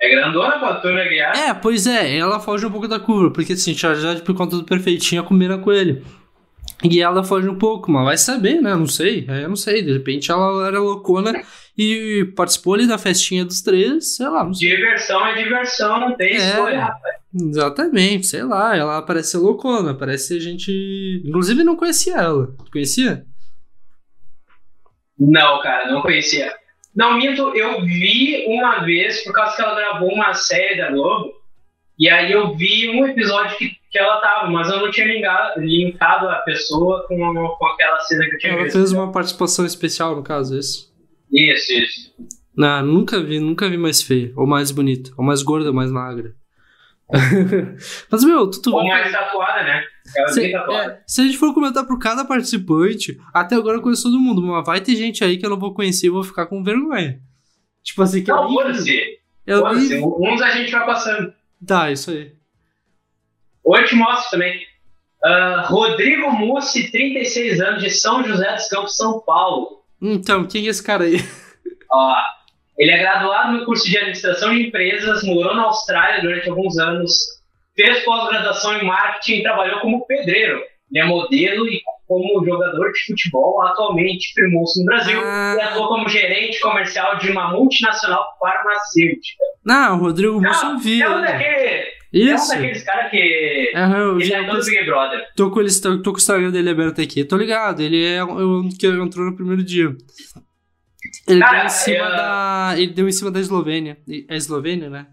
É grandona pra Arthur Aguiar? É, pois é. Ela foge um pouco da curva. Porque assim, já, por conta do perfeitinho combina com ele. E ela foge um pouco, mas vai saber, né? Não sei. Eu não sei. De repente ela era loucona e participou ali da festinha dos três, sei lá. Diversão é diversão, não tem é, escolha, rapaz. Exatamente, sei lá. Ela parece ser loucona, parece a gente. Inclusive não conhecia ela. Tu conhecia? Não, cara, não conhecia. Não, minto, eu vi uma vez, por causa que ela gravou uma série da Globo, e aí eu vi um episódio que, que ela tava, mas eu não tinha linkado, linkado a pessoa com, com aquela cena que eu tinha ela visto. Ela fez uma participação especial, no caso, é isso? Isso, isso. Não, nunca vi, nunca vi mais feia, ou mais bonita, ou mais gorda, ou mais magra. <laughs> Mas, meu, tu, tu Ou mais tatuada, né? Se, é, se, a gente for comentar por cada participante, até agora eu conheço todo mundo, mas vai ter gente aí que eu não vou conhecer e vou ficar com vergonha. Tipo assim, que Não, foda-se. Foda-se. Uns a gente vai passando. Tá, isso aí. Ou eu te mostro também. Uh, Rodrigo Mussi, 36 anos, de São José dos Campos, São Paulo. Então, quem é esse cara aí? <laughs> Ó, ele é graduado no curso de administração de empresas, morou na Austrália durante alguns anos, fez pós-graduação em marketing e trabalhou como pedreiro. Ele é modelo e como jogador de futebol, atualmente firmou-se no Brasil ah. e atuou como gerente comercial de uma multinacional farmacêutica. Não, Rodrigo Mussi eu vi. É um daquele, isso. É um daqueles caras que. Uhum, ele é todo Big Brother. Tô com, ele, tô, tô com o Instagram dele aberto aqui. Tô ligado, ele é o que entrou no primeiro dia. Ele Cara, deu em cima eu... da. Ele deu em cima da Eslovênia. É Eslovênia, né?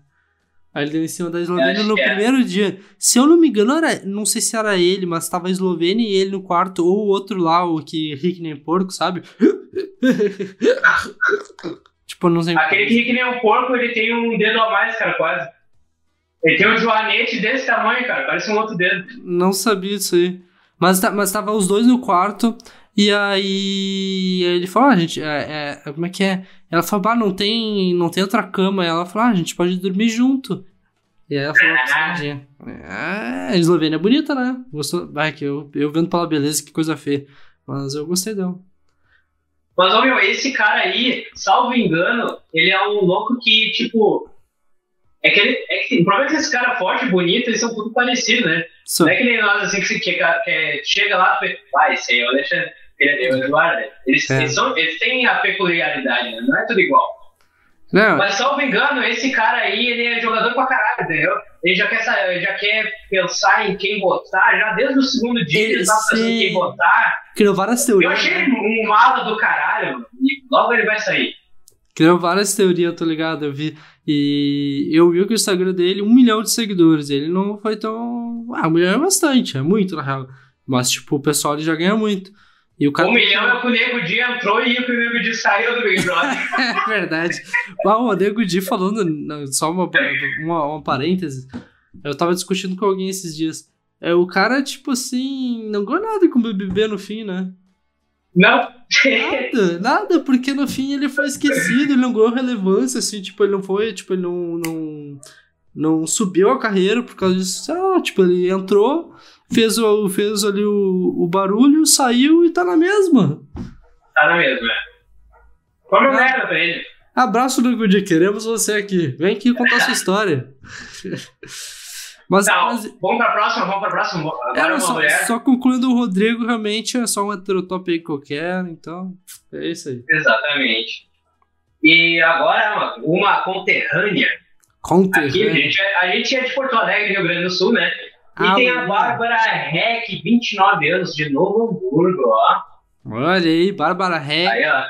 Aí ele deu em cima da Eslovênia no é. primeiro dia. Se eu não me engano, era, não sei se era ele, mas tava a Eslovênia e ele no quarto, ou o outro lá, o que ri que nem porco, sabe? <laughs> tipo, não sei. Aquele que ri que nem um porco, ele tem um dedo a mais, cara, quase. Ele tem um joanete desse tamanho, cara, parece um outro dedo. Não sabia disso aí. Mas, tá, mas tava os dois no quarto. E aí ele falou, ah, gente, é, é, como é que é? Ela falou, ah, não tem, não tem outra cama. E ela falou, ah, a gente pode dormir junto. E aí ela falou, ah, a Eslovênia é bonita, né? Gostou? Vai, que eu, eu vendo pela beleza, que coisa feia. Mas eu gostei dela. Mas, ô meu, esse cara aí, salvo engano, ele é um louco que, tipo. É que, ele, é que o problema é que esse cara forte, bonito, eles são tudo parecidos, né? Não é que nem nós, assim, que, que, que chega lá e fala, ah, esse aí é o Alexandre guarda, eles, é. eles, são, eles têm a peculiaridade, né? não é tudo igual. Não. Mas, salvo engano, esse cara aí, ele é jogador pra caralho, entendeu? Ele já quer, ele já quer pensar em quem votar, já desde o segundo dia ele, ele tá pensando em quem votar. Criou várias teorias. Eu achei né? um mala do caralho, e logo ele vai sair. Criou várias teorias, tô ligado, eu vi. E eu vi que o Instagram dele, um milhão de seguidores. Ele não foi tão. Ah, um milhão é bastante, é muito na real. Mas, tipo, o pessoal ele já ganha muito. E o cara um milhão é que o Nego Di entrou e o Nego Di saiu do Big Brother. <laughs> é verdade. o Nego Di falando, só uma, uma, uma parêntese, eu tava discutindo com alguém esses dias. É, o cara, tipo assim, não ganhou nada com o BBB no fim, né? Não. Nada, nada, porque no fim ele foi esquecido, ele não ganhou relevância, assim, tipo, ele não foi, tipo, ele não, não, não subiu a carreira por causa disso. Ah, tipo, ele entrou, fez, o, fez ali o, o barulho, saiu e tá na mesma. Tá na mesma, é. Come ah, merda pra ele. Abraço, de queremos você aqui. Vem aqui contar sua <laughs> história. Mas, Não, mas... vamos pra próxima, vamos pra próxima. Agora é, só, mulher. só concluindo, o Rodrigo realmente é só um heterotop aí qualquer, então é isso aí. Exatamente. E agora, uma conterrânea. Conterrânea? Aqui, a gente, é, a gente é de Porto Alegre, Rio Grande do Sul, né? E tem a Bárbara Heck, 29 anos, de Novo Hamburgo, ó. Olha aí, Bárbara Heck. Aí, ó.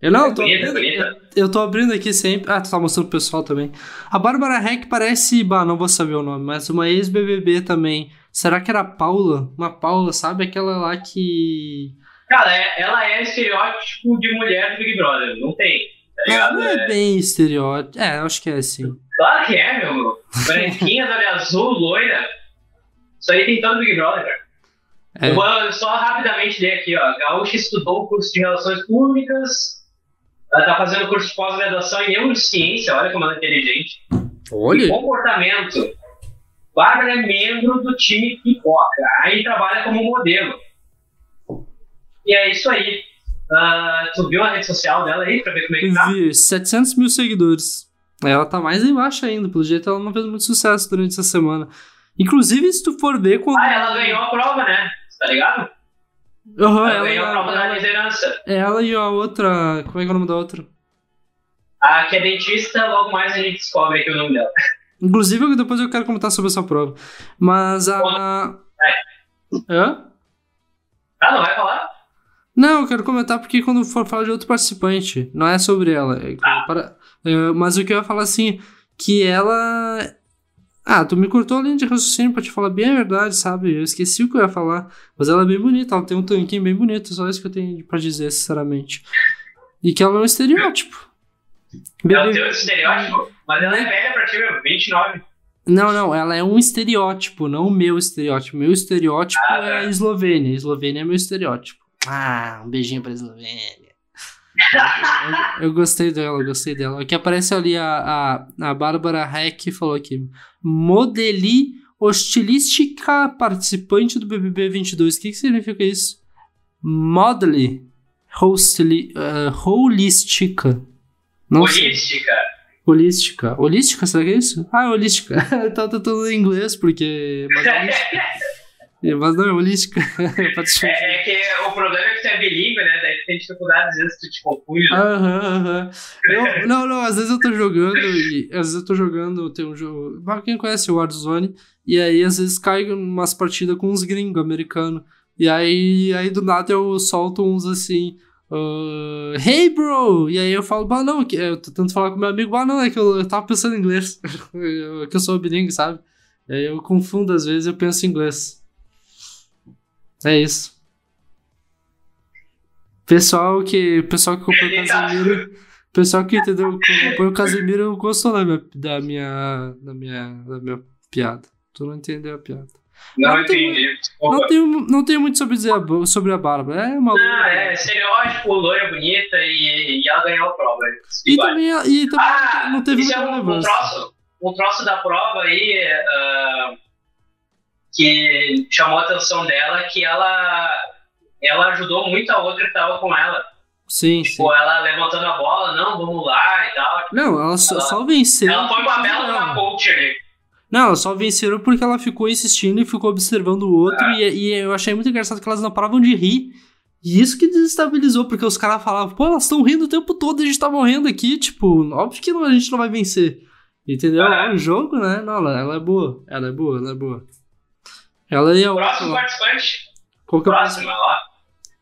Eu não, é tô bonita, abrindo, bonita. Eu, tô abrindo aqui sempre. Ah, tu tá mostrando pro pessoal também. A Bárbara Heck parece. Bah, não vou saber o nome, mas uma ex-BBB também. Será que era a Paula? Uma Paula, sabe? Aquela lá que. Cara, é, ela é estereótipo de mulher do Big Brother, não tem. Tá ligado? Não, não é, é bem estereótipo. É, acho que é assim. Claro que é, meu. <laughs> Branquinha, olho azul, loira. Isso aí tem todo Big Brother, cara. É. Eu vou só rapidamente ler aqui, ó. Gaúcha estudou o curso de Relações Públicas. Ela tá fazendo curso de pós-graduação em Neurociência, olha como ela é inteligente. Olha. E comportamento. Bárbara é membro do time Pipoca. Aí trabalha como modelo. E é isso aí. Uh, tu viu a rede social dela aí pra ver como é que tá? Vi, 700 mil seguidores. Ela tá mais embaixo ainda, pelo jeito ela não fez muito sucesso durante essa semana. Inclusive, se tu for ver quando. Ah, ela ganhou a prova, né? Tá ligado? Uhum, ela, ela ganhou a prova ela, da liderança. Ela e a outra. Como é que é o nome da outra? A que é dentista, logo mais a gente descobre aqui o nome dela. <laughs> Inclusive, depois eu quero comentar sobre essa prova. Mas a. É. Hã? Ah, não vai falar? Não, eu quero comentar porque quando for falar de outro participante, não é sobre ela. É ah. Para... Uh, mas o que eu ia falar assim, que ela. Ah, tu me cortou a linha de raciocínio pra te falar bem a verdade, sabe? Eu esqueci o que eu ia falar. Mas ela é bem bonita, ela tem um tanquinho bem bonito, só isso que eu tenho pra dizer, sinceramente. E que ela é um estereótipo. Ela tem um estereótipo? Mas ela é velha pra ti, meu, 29. Não, não, ela é um estereótipo, não o meu estereótipo. Meu estereótipo ah, é a Eslovênia. A Eslovênia é meu estereótipo. Ah, um beijinho pra Eslovênia eu, eu, gostei dela, eu gostei dela. Aqui aparece ali a, a, a Bárbara Heck falou aqui. Modeli hostilística participante do BBB 22. O que, que significa isso? Modely. Hostili, uh, holística. Não holística. Sei. Holística. Holística, será que é isso? Ah, holística. <laughs> tá tentando em inglês, porque. Mas, <laughs> é, mas não, é holística. <laughs> é, é, que o problema é que você é bilíngue, né? Daí tem dificuldade, às vezes tu te confunde. Aham, aham. <laughs> Não, não, às vezes eu tô jogando e. Às vezes eu tô jogando, tem um jogo. Quem conhece o Warzone? E aí, às vezes, cai umas partidas com uns gringos americanos. E aí, aí do nada eu solto uns assim. Uh, hey bro! E aí eu falo, bah não, eu tô tentando falar com meu amigo, bah não, é que eu, eu tava pensando em inglês. <laughs> que eu sou bilingue, sabe? E aí eu confundo às vezes eu penso em inglês. É isso. Pessoal que. Pessoal que comprou o Casemiro. Pessoal que entendeu, comprou o Casemiro gostou da minha, da minha. da minha. da minha piada. Tu não entendeu a piada. Não, não entendi. não, tenho, não tenho muito sobre dizer sobre a Barba. É uma Não, é estereótipo, loira bonita e, e ela ganhou a prova. E também, e também ah, não teve isso é um, um, troço, um troço da prova aí uh, que chamou a atenção dela que ela, ela ajudou muito a outra que tava com ela. Sim, tipo, sim. ela levantando a bola, não, vamos lá e tal. Não, ela, ela só venceu. Ela foi uma bela uma coach ali. Não, elas só venceram porque ela ficou insistindo e ficou observando o outro. Ah. E, e, eu achei muito engraçado que elas não paravam de rir. E isso que desestabilizou, porque os caras falavam, pô, elas estão rindo o tempo todo, a gente tá morrendo aqui. Tipo, óbvio que não, a gente não vai vencer. Entendeu? Ah. É um jogo, né? Não, ela, ela, é boa. Ela é boa, ela é boa. Ela é. Próximo participante. Qual que é o próximo? Ó.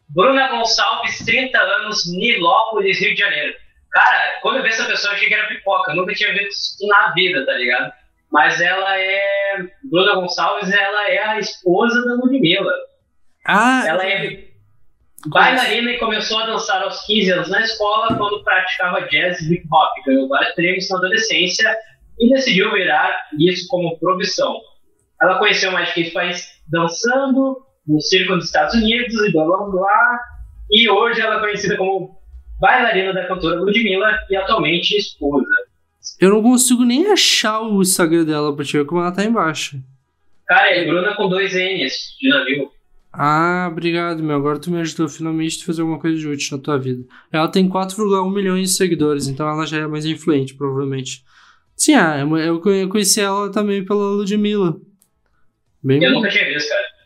Bruna Gonçalves, 30 anos, Nilópolis, Rio de Janeiro. Cara, quando eu vi essa pessoa, eu achei que era pipoca. Eu nunca tinha visto na vida, tá ligado? mas ela é. Bruna Gonçalves, ela é a esposa da Ludmilla. Ah! Ela é bailarina e começou a dançar aos 15 anos na escola quando praticava jazz e hip hop. Ganhou vários prêmios na adolescência e decidiu virar isso como profissão. Ela conheceu mais de faz dançando no circo dos Estados Unidos e blá blá blá. E hoje ela é conhecida como bailarina da cantora Ludmilla e atualmente esposa. Eu não consigo nem achar o Instagram dela pra te ver como ela tá embaixo. Cara, é Bruna com dois N's de navio. Ah, obrigado, meu. Agora tu me ajudou finalmente a fazer alguma coisa de útil na tua vida. Ela tem 4,1 milhões de seguidores, então ela já é mais influente, provavelmente. Sim, ah, eu conheci ela também pela Ludmilla. Bem eu bom. nunca tinha visto, cara.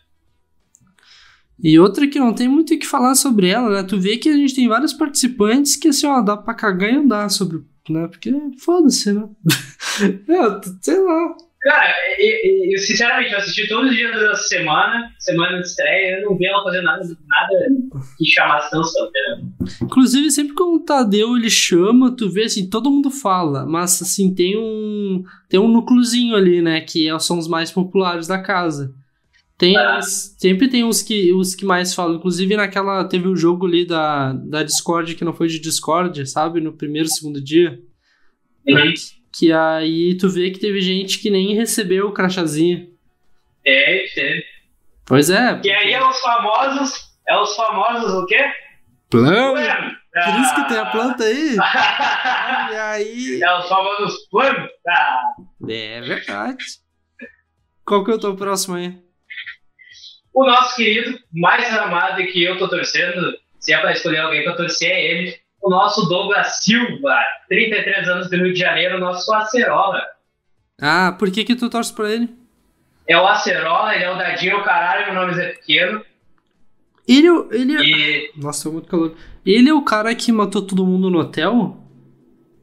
E outra que não tem muito o que falar sobre ela, né? Tu vê que a gente tem vários participantes que, assim, ó, dá pra cagar e andar sobre né? Porque foda-se, né? <laughs> é, sei lá. Cara, eu, eu, sinceramente eu assisti todos os dias da semana, semana de estreia, eu não vi ela fazer nada, nada que chamasse atenção, entendeu? Inclusive, sempre que o Tadeu ele chama, tu vê assim, todo mundo fala, mas assim, tem um tem um núcleozinho ali, né, que é, são os mais populares da casa. Tem, ah. Sempre tem os que, os que mais falam. Inclusive, naquela. Teve o um jogo ali da, da Discord que não foi de Discord, sabe? No primeiro, segundo dia. Uhum. Que aí tu vê que teve gente que nem recebeu o crachazinho. É, teve. Pois é. E aí é os famosos. É os famosos o quê? Planta. Por isso que tem a planta aí. <laughs> e aí. É os famosos planta. É verdade. Qual que é o teu próximo aí? O nosso querido, mais amado e que eu tô torcendo, se é para escolher alguém para torcer, é ele. O nosso Douglas Silva, 33 anos do Rio de Janeiro, nosso acerola. Ah, por que que tu torce pra ele? É o acerola, ele é o dadinho, o caralho, meu nome é pequeno. Ele, é ele é... E... Nossa, é muito calor. Ele é o cara que matou todo mundo no hotel?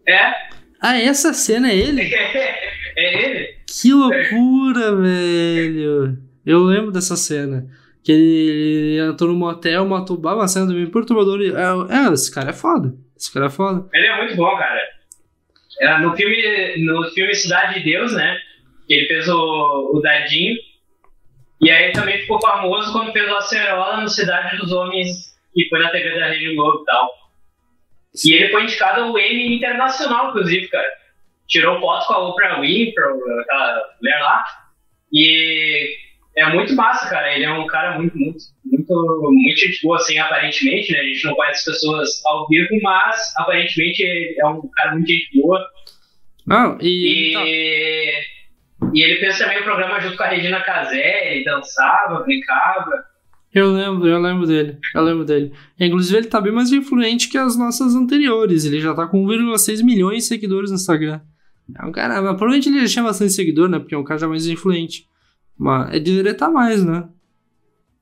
É. Ah, essa cena é ele? <laughs> é ele. Que loucura, velho. Eu lembro dessa cena. Que ele entrou no motel, matou o uma cena bem perturbadora. É, é, esse cara é foda. Esse cara é foda. Ele é muito bom, cara. É, no, filme, no filme Cidade de Deus, né? Ele fez o, o Dadinho. E aí também ficou famoso quando fez o Acerola no Cidade dos Homens, que foi na TV da Rede Globo e tal. E ele foi indicado ao Emmy Internacional, inclusive, cara. Tirou foto com a Oprah Winfrey, aquela mulher lá. E é muito massa, cara. Ele é um cara muito, muito, muito, muito gente boa, assim, aparentemente, né? A gente não conhece as pessoas ao vivo, mas aparentemente é um cara muito gente boa. Não, e. e... E ele fez também o programa junto com a Regina Casé, dançava, brincava. Eu lembro, eu lembro dele. Eu lembro dele. Inclusive, ele tá bem mais influente que as nossas anteriores. Ele já tá com 1,6 milhões de seguidores no Instagram. É um cara. Provavelmente ele já tinha bastante seguidor, né? Porque é um cara já mais influente. Mas ele deveria estar tá mais, né?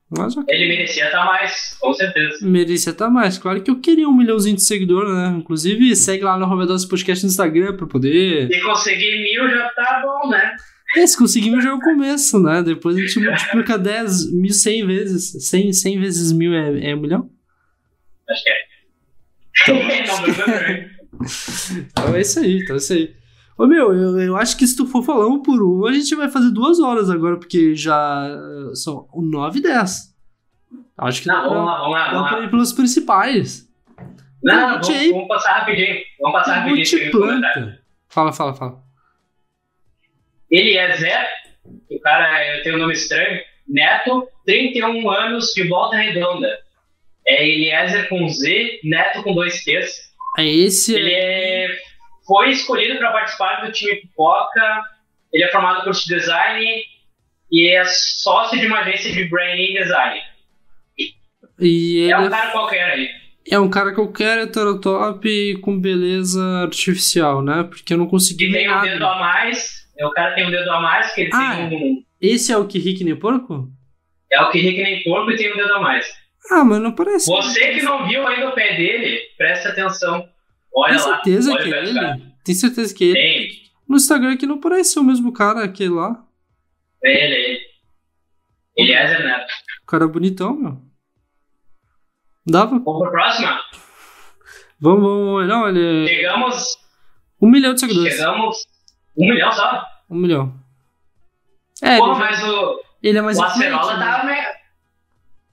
Mas, okay. Ele merecia estar tá mais, com certeza. Merecia estar tá mais. Claro que eu queria um milhãozinho de seguidores, né? Inclusive, segue lá no Roberto Podcast no Instagram pra poder. Se conseguir mil já tá bom, né? É, se conseguir já é o começo, né? Depois a gente multiplica 10, mil, 100 vezes. 100, 100 vezes mil é, é um milhão? Acho que é. então <laughs> é isso aí, então é isso aí. Ô meu, eu, eu acho que se tu for falar um por um, a gente vai fazer duas horas agora, porque já são 9 e 10. Acho que não, dá, vamos lá, vamos lá, dá vamos pra ir pelos principais. Não, não vamos, aí, vamos passar rapidinho. Vamos passar rapidinho. Planta. Fala, fala, fala. Ele é Zé, o cara tem um nome estranho, Neto, 31 anos, de volta redonda. É Eliezer com Z, Neto com dois T's. É esse. Ele é foi escolhido para participar do time Pipoca. Ele é formado por design e é sócio de uma agência de branding design. E é um cara qualquer aí. É um cara qualquer, heterotop com beleza artificial, né? Porque eu não consegui e tem um dedo a mais. É, o cara tem um dedo a mais, que ele ah, tem um. Esse é o que rique nem porco? É o que rique nem porco e tem um dedo a mais. Ah, mas não parece. Você que não viu ainda o pé dele, presta atenção. Olha Tem certeza lá, que é ele? Tem certeza que é ele? Tem. No Instagram aqui não parece o mesmo cara, aquele lá. É ele, é ele. Eliezer Neto. O cara é bonitão, meu. Dava? Vamos pra próxima? Vamos, vamos. Não, ele é... Chegamos... Um milhão de seguidores. Chegamos... Um milhão só? Um milhão. É, Pô, ele... mas o... Ele é mais O Acerola né? tá... Meio...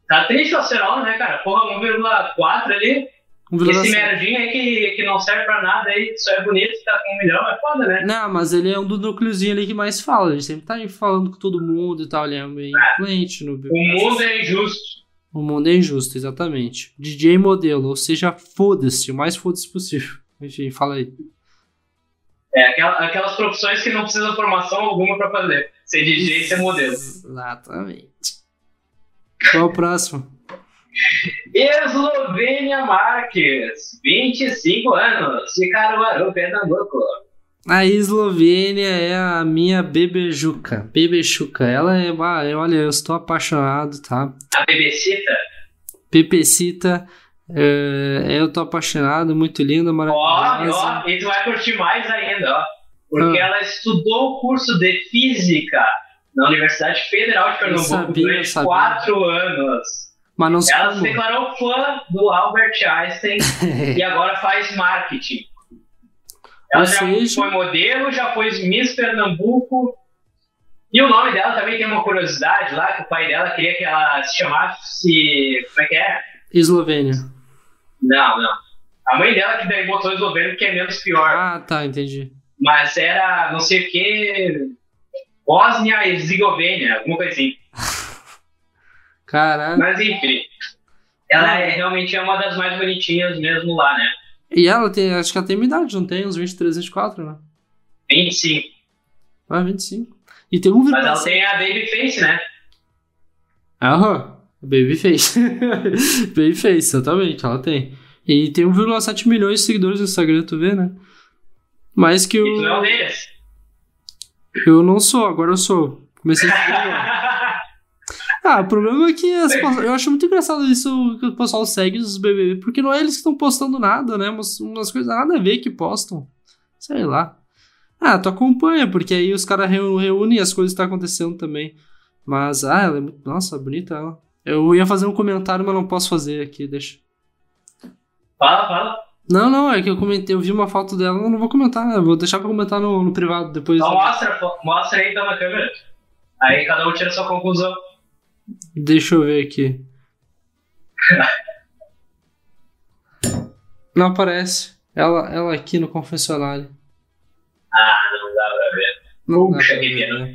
Tá triste o Acerola, né, cara? Porra, 1,4 ali... Esse merdinho aí que, que não serve pra nada aí, só é bonito, tá com um milhão, é foda, né? Não, mas ele é um do núcleozinho ali que mais fala. Ele sempre tá falando com todo mundo e tal. Ele é bem é. influente no O mundo é injusto. O mundo é injusto, exatamente. DJ modelo, ou seja, foda-se, o mais foda-se possível. <laughs> Enfim, fala aí. É, aquelas profissões que não precisam formação alguma pra fazer. Ser DJ e ser modelo. Exatamente. Qual o próximo? Eslovênia Marques, 25 anos, de Caruaru, Pernambuco. A Eslovênia é a minha bebejuca. Bebechuca. Ela é. Olha, eu estou apaixonado, tá? A bebecita? Bebecita. É, eu tô apaixonado, muito linda, maravilhosa. Ó, ó, e tu vai curtir mais ainda, ó. Porque ah. ela estudou o curso de física na Universidade Federal de Pernambuco durante quatro anos. Mas não Ela se declarou fã do Albert Einstein <laughs> e agora faz marketing. Ela Ou já seja... foi modelo, já foi Miss Pernambuco. E o nome dela também tem uma curiosidade lá, que o pai dela queria que ela se chamasse. Como é que é? Eslovênia. Não, não. A mãe dela que daí botou eslovênia porque é menos pior. Ah, tá, entendi. Mas era não sei o que. Bósnia e Herzegovina, alguma coisa assim. Caralho. Mas enfim. Ela é, realmente é uma das mais bonitinhas mesmo lá, né? E ela tem, acho que ela tem minha idade, não tem? Uns 23, 24, né? 25. Ah, 25. E tem um Mas ela tem a Babyface, né? Aham. Babyface. <laughs> Babyface, exatamente, ela tem. E tem 1,7 milhões de seguidores no Instagram, tu vê, né? Mais que o. E tu é um deles. Eu não sou, agora eu sou. Comecei a <laughs> Ah, o problema é que as, eu acho muito engraçado isso que o pessoal segue os BBB, porque não é eles que estão postando nada, né? Umas, umas coisas nada a ver que postam. Sei lá. Ah, tu acompanha, porque aí os caras reúnem as coisas que estão tá acontecendo também. Mas, ah, ela é muito. Nossa, bonita ela. Eu ia fazer um comentário, mas não posso fazer aqui, deixa. Fala, fala. Não, não, é que eu comentei, eu vi uma foto dela, eu não vou comentar, vou deixar pra comentar no, no privado depois. Então mostra, mostra aí então na câmera. Aí cada um tira sua conclusão. Deixa eu ver aqui. <laughs> Não aparece. Ela, ela aqui no confessionário. Ah, não dá pra ver. Não Puxa, que pena.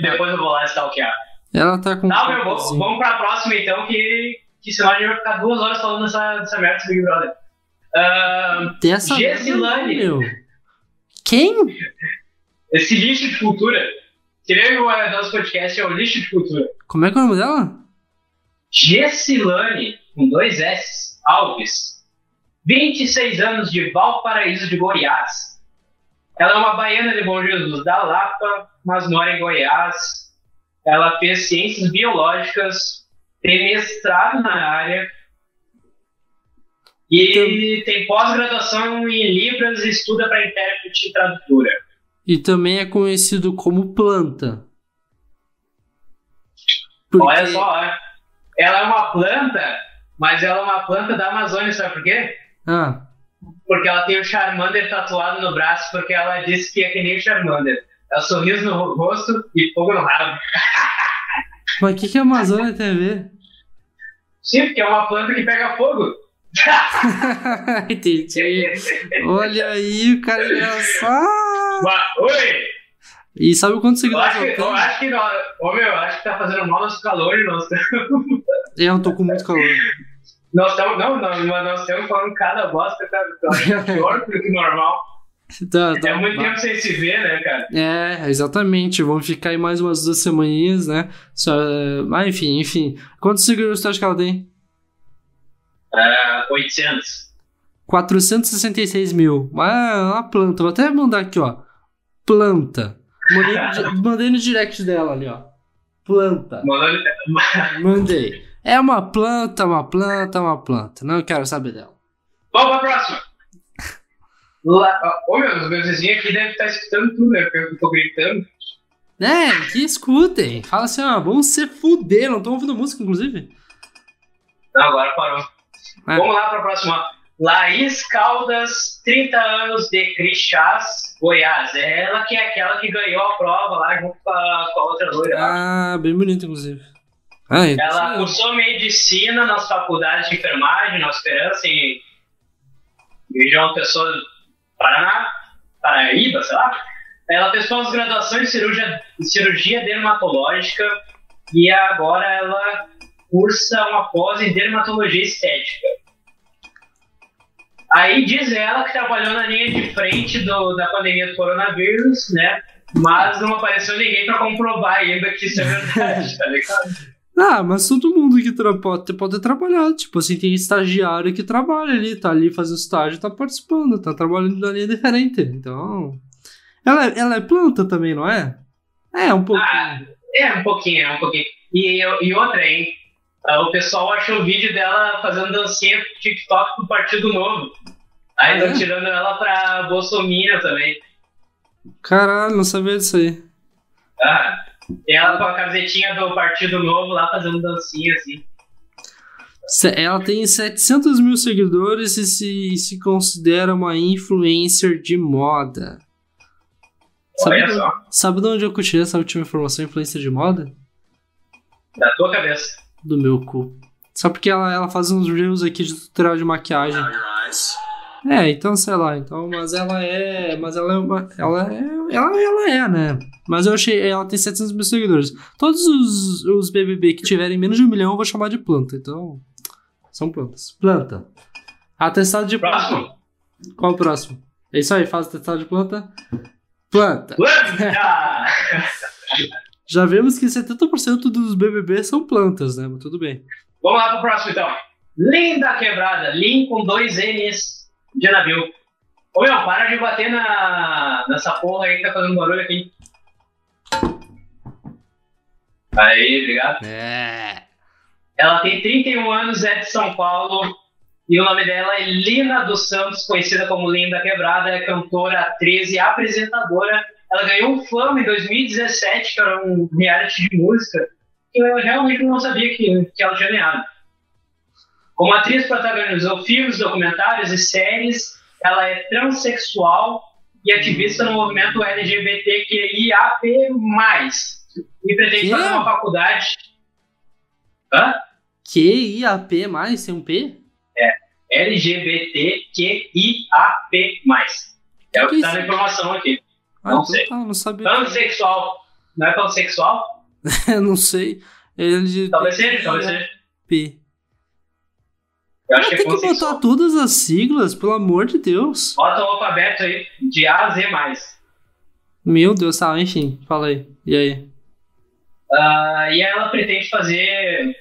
Depois eu vou lá stalkear. Ela tá com. Não, meu, vamos, vamos pra próxima então, que, que senão a gente vai ficar duas horas falando dessa, dessa merda desse Big Brother. Uh, Gessilane. Meu. Quem? Esse lixo de cultura. Que o nosso podcast é o lixo de cultura. Como é que é o nome dela? Gessilane, com dois S, Alves. 26 anos de Valparaíso de Goiás. Ela é uma baiana de Bom Jesus da Lapa, mas mora em Goiás. Ela fez ciências biológicas, tem mestrado na área e então, tem pós-graduação em Libras e estuda para intérprete e tradutora. E também é conhecido como planta. Porque... Olha só, é. ela é uma planta, mas ela é uma planta da Amazônia, sabe por quê? Ah. Porque ela tem o Charmander tatuado no braço, porque ela disse que é que nem o Charmander. É sorriso no rosto e fogo no rabo. <laughs> Mas o que, que a Amazônia tem a ver? Sim, porque é uma planta que pega fogo. <laughs> Entendi. Olha aí, o cara é engraçado. Oi! E sabe quanto você eu acho, que, eu acho que, não, ô meu, eu acho que tá fazendo mal nosso calor e nós estamos. <laughs> Eu tô com muito calor. Nós estamos, não, não, mas nós estamos falando cada bosta, cara. Tá pior do que normal. Tá, tá, é muito tempo sem se ver, né, cara? É, exatamente. Vamos ficar aí mais umas duas semaninhas, né? Só, ah, enfim, enfim. Quantos seguidores você acha que ela tem? Uh, 800. 466 mil. Ah, uma planta. Vou até mandar aqui, ó. Planta. Mandei, no, <laughs> mandei no direct dela ali, ó. Planta. Mandei. É uma planta, uma planta, uma planta. Não quero saber dela. Vamos pra próxima. Lá, ô meu, os meus vizinhos aqui devem estar escutando tudo, né? Porque eu tô gritando. É, que escutem. Fala assim, ó, vamos se fuder. Não tô ouvindo música, inclusive. Não, agora parou. É. Vamos lá pra próxima. Laís Caldas, 30 anos de Crixás, Goiás. É ela que é aquela que ganhou a prova lá junto com a, com a outra loira. Ah, bem bonita, inclusive. Ah, ela sim. cursou medicina nas faculdades de enfermagem, na Esperança, em, João Pessoa Paraná, Paraíba, sei lá. Ela fez pós-graduação em cirurgia, em cirurgia dermatológica e agora ela cursa uma pós em dermatologia estética. Aí diz ela que trabalhou na linha de frente do, da pandemia do coronavírus, né? Mas não apareceu ninguém para comprovar ainda que isso é verdade, tá ligado? <laughs> Ah, mas todo mundo que pode, pode trabalhar. Tipo assim, tem estagiário que trabalha ali, tá ali fazendo estágio, tá participando, tá trabalhando na linha diferente. Então. Ela, é, ela é planta também, não é? É, um pouquinho. Ah, é, um pouquinho, é um pouquinho. E, e outra, hein? Ah, o pessoal achou o vídeo dela fazendo dancinha pro TikTok pro Partido Novo. Aí estão ah, é? tirando ela pra Bolsonaro também. Caralho, não sabia disso aí. Ah. Tem ela com a casetinha do Partido Novo lá fazendo dancinha assim. Ela tem 700 mil seguidores e se, se considera uma influencer de moda. Sabe, Olha só. sabe de onde eu curti essa última informação, influencer de moda? Da tua cabeça. Do meu cu. Só porque ela, ela faz uns reels aqui de tutorial de maquiagem. É, então sei lá, então, mas ela é, mas ela é uma, ela é, ela, ela é, né? Mas eu achei, ela tem 700 mil seguidores. Todos os, os BBB que tiverem menos de um milhão eu vou chamar de planta, então são plantas. Planta. Atestado de próximo. planta. Qual o próximo? É isso aí, faz atestado de planta. Planta. Planta! <laughs> Já vemos que 70% dos BBB são plantas, né? Mas tudo bem. Vamos lá pro próximo então. Linda quebrada, Lin com dois N's de navio. Ô meu, para de bater na, nessa porra aí que tá fazendo barulho aqui. Aí, obrigado. É. Ela tem 31 anos, é de São Paulo. E o nome dela é Lina dos Santos, conhecida como Linda Quebrada, é cantora, atriz e apresentadora. Ela ganhou um Fama em 2017, que era um reality de música, que eu realmente não sabia que, que ela tinha ganhado. Como atriz, protagonizou filmes, documentários e séries. Ela é transexual e ativista no movimento LGBTQIAP+. E pretende que? fazer uma faculdade... Hã? QIAP+, tem um P? É, LGBTQIAP+. É o que, está na informação aqui. Ah, não então sei. Tá, não sabia. Pansexual. Não é pansexual? <laughs> não sei. LGBT... Talvez seja, talvez seja. P. Eu acho que é tem que botar todas as siglas, pelo amor de Deus. Bota o alfabeto aí, de A a Z mais. Meu Deus, tá, enfim, fala aí. E aí? Uh, e ela pretende fazer.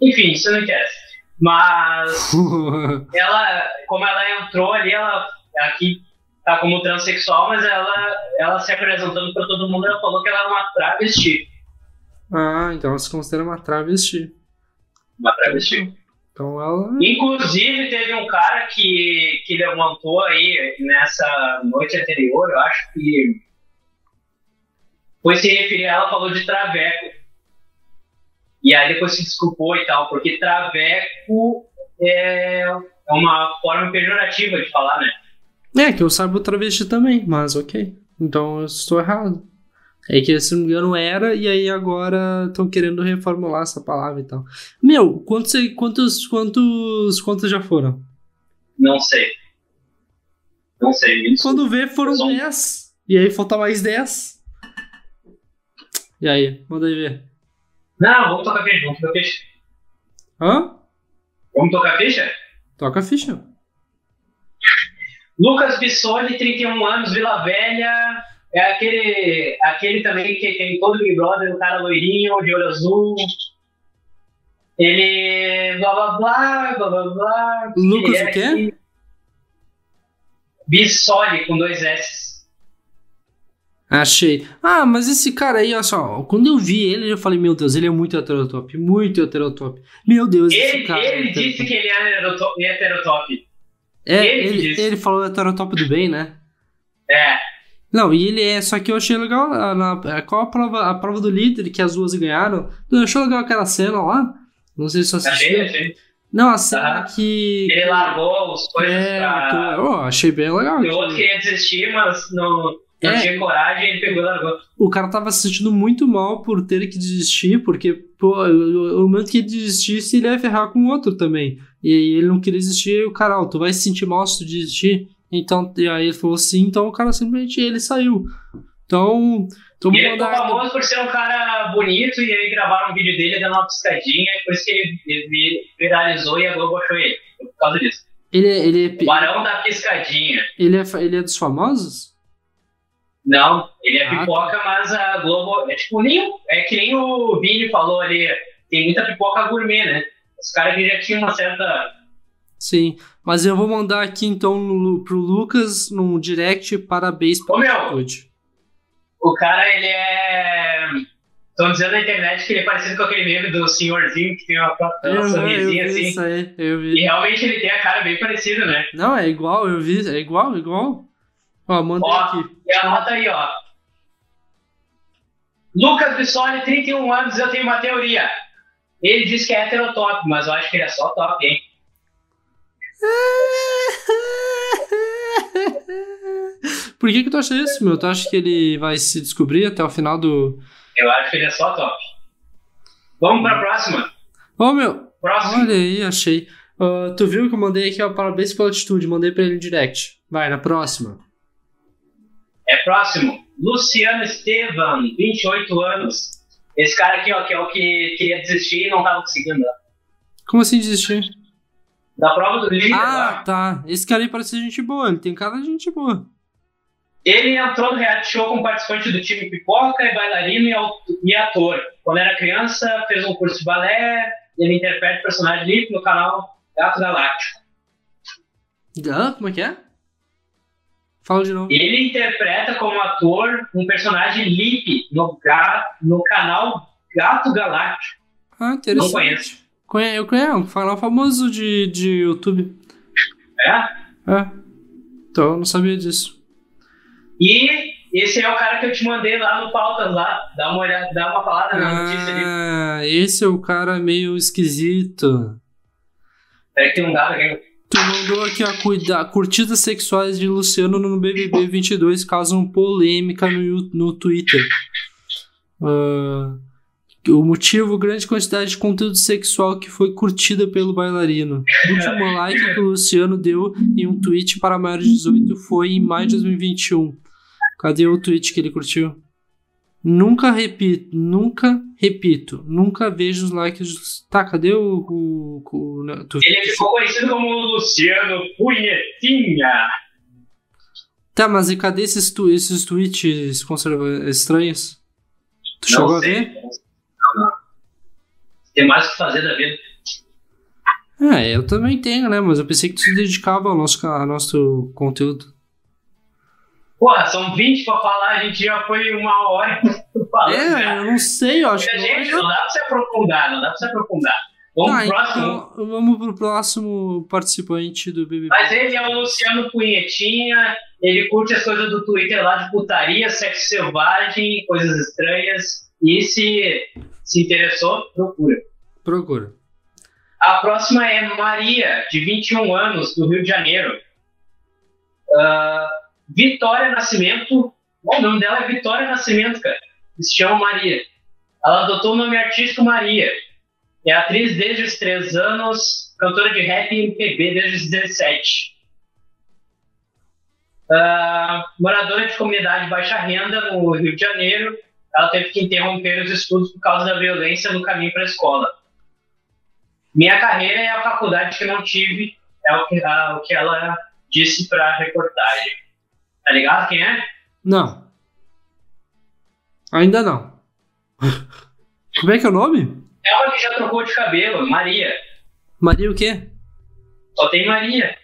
Enfim, isso não interessa. Mas <laughs> ela, como ela entrou ali, ela aqui tá como transexual, mas ela, ela se apresentando para todo mundo, ela falou que ela é uma travesti. Ah, então ela se considera uma travesti. Uma travesti. Então ela. Inclusive, teve um cara que, que levantou aí nessa noite anterior, eu acho que. Foi se referir, ela falou de traveco. E aí depois se desculpou e tal, porque traveco é, é uma forma pejorativa de falar, né? É, que eu saiba o travesti também, mas ok. Então eu estou errado. É que, se não me engano, era, e aí agora estão querendo reformular essa palavra e tal. Meu, quantos, quantos, quantos, quantos já foram? Não sei. Não sei. Isso. Quando vê, foram 10. E aí falta mais 10. E aí, manda aí ver. Não, vamos tocar ficha, vamos tocar ficha. Hã? Vamos tocar ficha? Toca a ficha. Lucas Bissoli, 31 anos, Vila Velha. É aquele, aquele também que tem todo o Big Brother, o cara loirinho, de olho azul. Ele. blá blá blá, blá blá blá. Lucas o quê? Bissoli, com dois S. Achei. Ah, mas esse cara aí, olha só, quando eu vi ele, eu falei, meu Deus, ele é muito heterotop, muito heterotop. Meu Deus, ele, esse cara. Ele é disse que ele é heterotop. É, ele, ele, ele falou heterotop do bem, né? É. Não, e ele é, só que eu achei legal na, qual a prova, a prova do líder que as duas ganharam. Eu achei legal aquela cena lá. Não sei se você assistiu. Achei, achei. Não, a cena ah, que. Ele largou os coisas é, pra. Oh, achei bem legal. O outro queria desistir, mas não, não é, tinha coragem, ele pegou e largou. O cara tava se sentindo muito mal por ter que desistir, porque, pô, o momento que ele desistisse, ele ia ferrar com o outro também. E aí ele não queria desistir, e o cara, ó, tu vai se sentir mal se tu desistir? Então, e aí ele falou assim, então o cara simplesmente ele saiu. Então, e ele ficou famoso por ser um cara bonito e aí gravaram um vídeo dele dando uma piscadinha, e por isso que ele, ele viralizou e a Globo achou ele, por causa disso. Ele, é, ele é... O Barão da Piscadinha. Ele é, ele é dos famosos? Não, ele é ah, pipoca, tá. mas a Globo. É tipo, nem, é que nem o Vini falou ali, tem muita pipoca gourmet, né? Os caras que já tinham uma certa Sim, mas eu vou mandar aqui então no, pro Lucas no direct parabéns pela atitude. O cara, ele é. Estão dizendo na internet que ele é parecido com aquele meme do senhorzinho que tem uma, uma sorrisinha assim. Isso aí, eu vi. E realmente ele tem a cara bem parecida, né? Não, é igual, eu vi, é igual, igual. Ó, manda aqui. E anota aí, ó. Lucas Bissoli, 31 anos, eu tenho uma teoria. Ele diz que é heterotop, mas eu acho que ele é só top, hein? <laughs> Por que que tu acha isso, meu? Tu acha que ele vai se descobrir até o final do... Eu acho que ele é só top. Vamos pra próxima. Ô, oh, meu. Próximo. Olha aí, achei. Uh, tu viu que eu mandei aqui, ó, parabéns pela atitude. Mandei pra ele em direct. Vai, na próxima. É próximo. Luciano Estevam, 28 anos. Esse cara aqui, ó, que é o que queria desistir e não tava conseguindo. Como assim desistir? Da prova do líder. Ah, lá. tá. Esse cara aí parece gente boa, ele tem cara de gente boa. Ele entrou no reality show como participante do time Pipoca, e bailarino e ator. Quando era criança, fez um curso de balé, ele interpreta o personagem Lip no canal Gato Galáctico. Ah, como é que é? Fala de novo. Ele interpreta como ator um personagem Lip no, no canal Gato Galáctico. Ah, interessante. Não conheço. Eu conheço, um canal famoso de, de YouTube. É? É. Então eu não sabia disso. E esse é o cara que eu te mandei lá no Pautas lá. Dá uma olhada, dá uma palavra na notícia ali. Ah, esse é o cara meio esquisito. É que tem um dado aqui. Tu mandou aqui a curtidas sexuais de Luciano no BBB 22 causam polêmica no, no Twitter. Uh, o motivo, grande quantidade de conteúdo sexual que foi curtida pelo bailarino. O último like que o Luciano deu em um tweet para maiores de 18 foi em maio de 2021. Cadê o tweet que ele curtiu? Nunca repito, nunca repito, nunca vejo os likes. Tá, cadê o. o, o tu... Ele ficou conhecido como Luciano Punhetinha. Tá, mas e cadê esses, tu, esses tweets conserva estranhos? Tu não chegou sei. a ver? Não, não. Tem mais o que fazer da vida. É, eu também tenho, né? Mas eu pensei que tu se dedicava ao nosso, ao nosso conteúdo. Porra, são 20 pra falar, a gente já foi uma hora falando. É, já. eu não sei, eu acho que. Gente, não dá pra se aprofundar, não dá pra se aprofundar. Vamos tá, pro próximo. Então, vamos pro próximo participante do BBB. Mas ele é o Luciano Punhetinha, ele curte as coisas do Twitter lá de putaria, sexo selvagem, coisas estranhas. E se se interessou, procura. Procura. A próxima é Maria, de 21 anos, do Rio de Janeiro. Uh, Vitória Nascimento. o nome dela é Vitória Nascimento, cara. Se chama Maria. Ela adotou o nome artístico Maria. É atriz desde os 3 anos, cantora de rap e MPB desde os 17. Uh, ah, moradora de comunidade baixa renda no Rio de Janeiro, ela teve que interromper os estudos por causa da violência no caminho para a escola. Minha carreira é a faculdade que não tive, é o que, a, o que ela disse para a reportagem. Tá ligado quem é? Não. Ainda não. <laughs> Como é que é o nome? Ela que já trocou de cabelo, Maria. Maria o quê? Só tem Maria.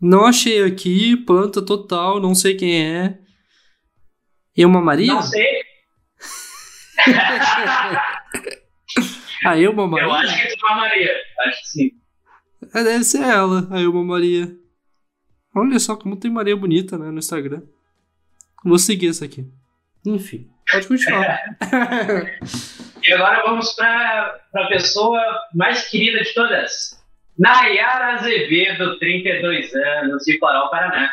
Não achei aqui, planta total, não sei quem é. E uma Maria? Não sei. <laughs> a Ilma Maria? Eu acho que é uma Maria, acho que sim. É, deve ser ela, a Ilma Maria. Olha só como tem Maria bonita, né, no Instagram. Vou seguir essa aqui. Enfim, pode continuar. <laughs> e agora vamos para a pessoa mais querida de todas. Nayara Azevedo, 32 anos, de Coral, Paraná.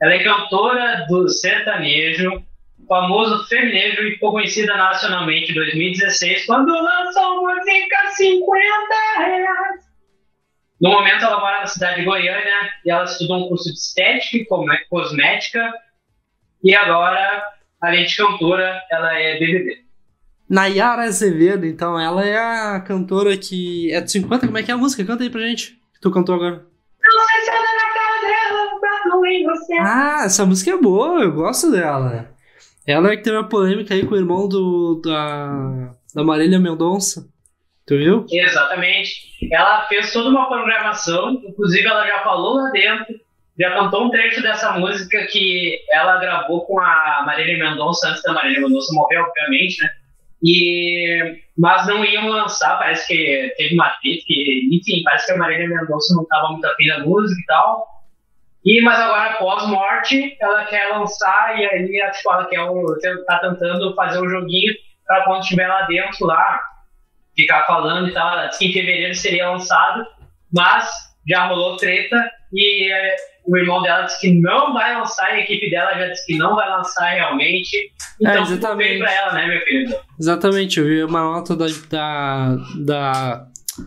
Ela é cantora do sertanejo, famoso feminejo e ficou conhecida nacionalmente em 2016 quando lançou música 50 reais. No momento ela mora na cidade de Goiânia e ela estudou um curso de estética e cosmética e agora, além de cantora, ela é BBB. Nayara Azevedo, então, ela é a cantora que é de 50, como é que é a música? Canta aí pra gente, que tu cantou agora. Não sei se é na cara dela, em você. Ah, essa música é boa, eu gosto dela. Ela é que teve uma polêmica aí com o irmão do, da, da Marília Mendonça. Tu viu? Exatamente. Ela fez toda uma programação, inclusive ela já falou lá dentro, já cantou um trecho dessa música que ela gravou com a Marília Mendonça antes da Marília Mendonça morrer, obviamente, né? E, mas não iam lançar, parece que teve uma treta, que, enfim, parece que a Marília Mendonça não estava muito afim da música e tal. E, mas agora, pós-morte, ela quer lançar e aí tipo, ela quer o, tá tentando fazer um joguinho para quando estiver lá dentro, lá, ficar falando e tal. Diz que em fevereiro seria lançado, mas já rolou treta e é, o irmão dela disse que não vai lançar e a equipe dela já disse que não vai lançar realmente. Então, é, exatamente. pra ela, né, meu querido? Exatamente, eu vi uma nota da, da, da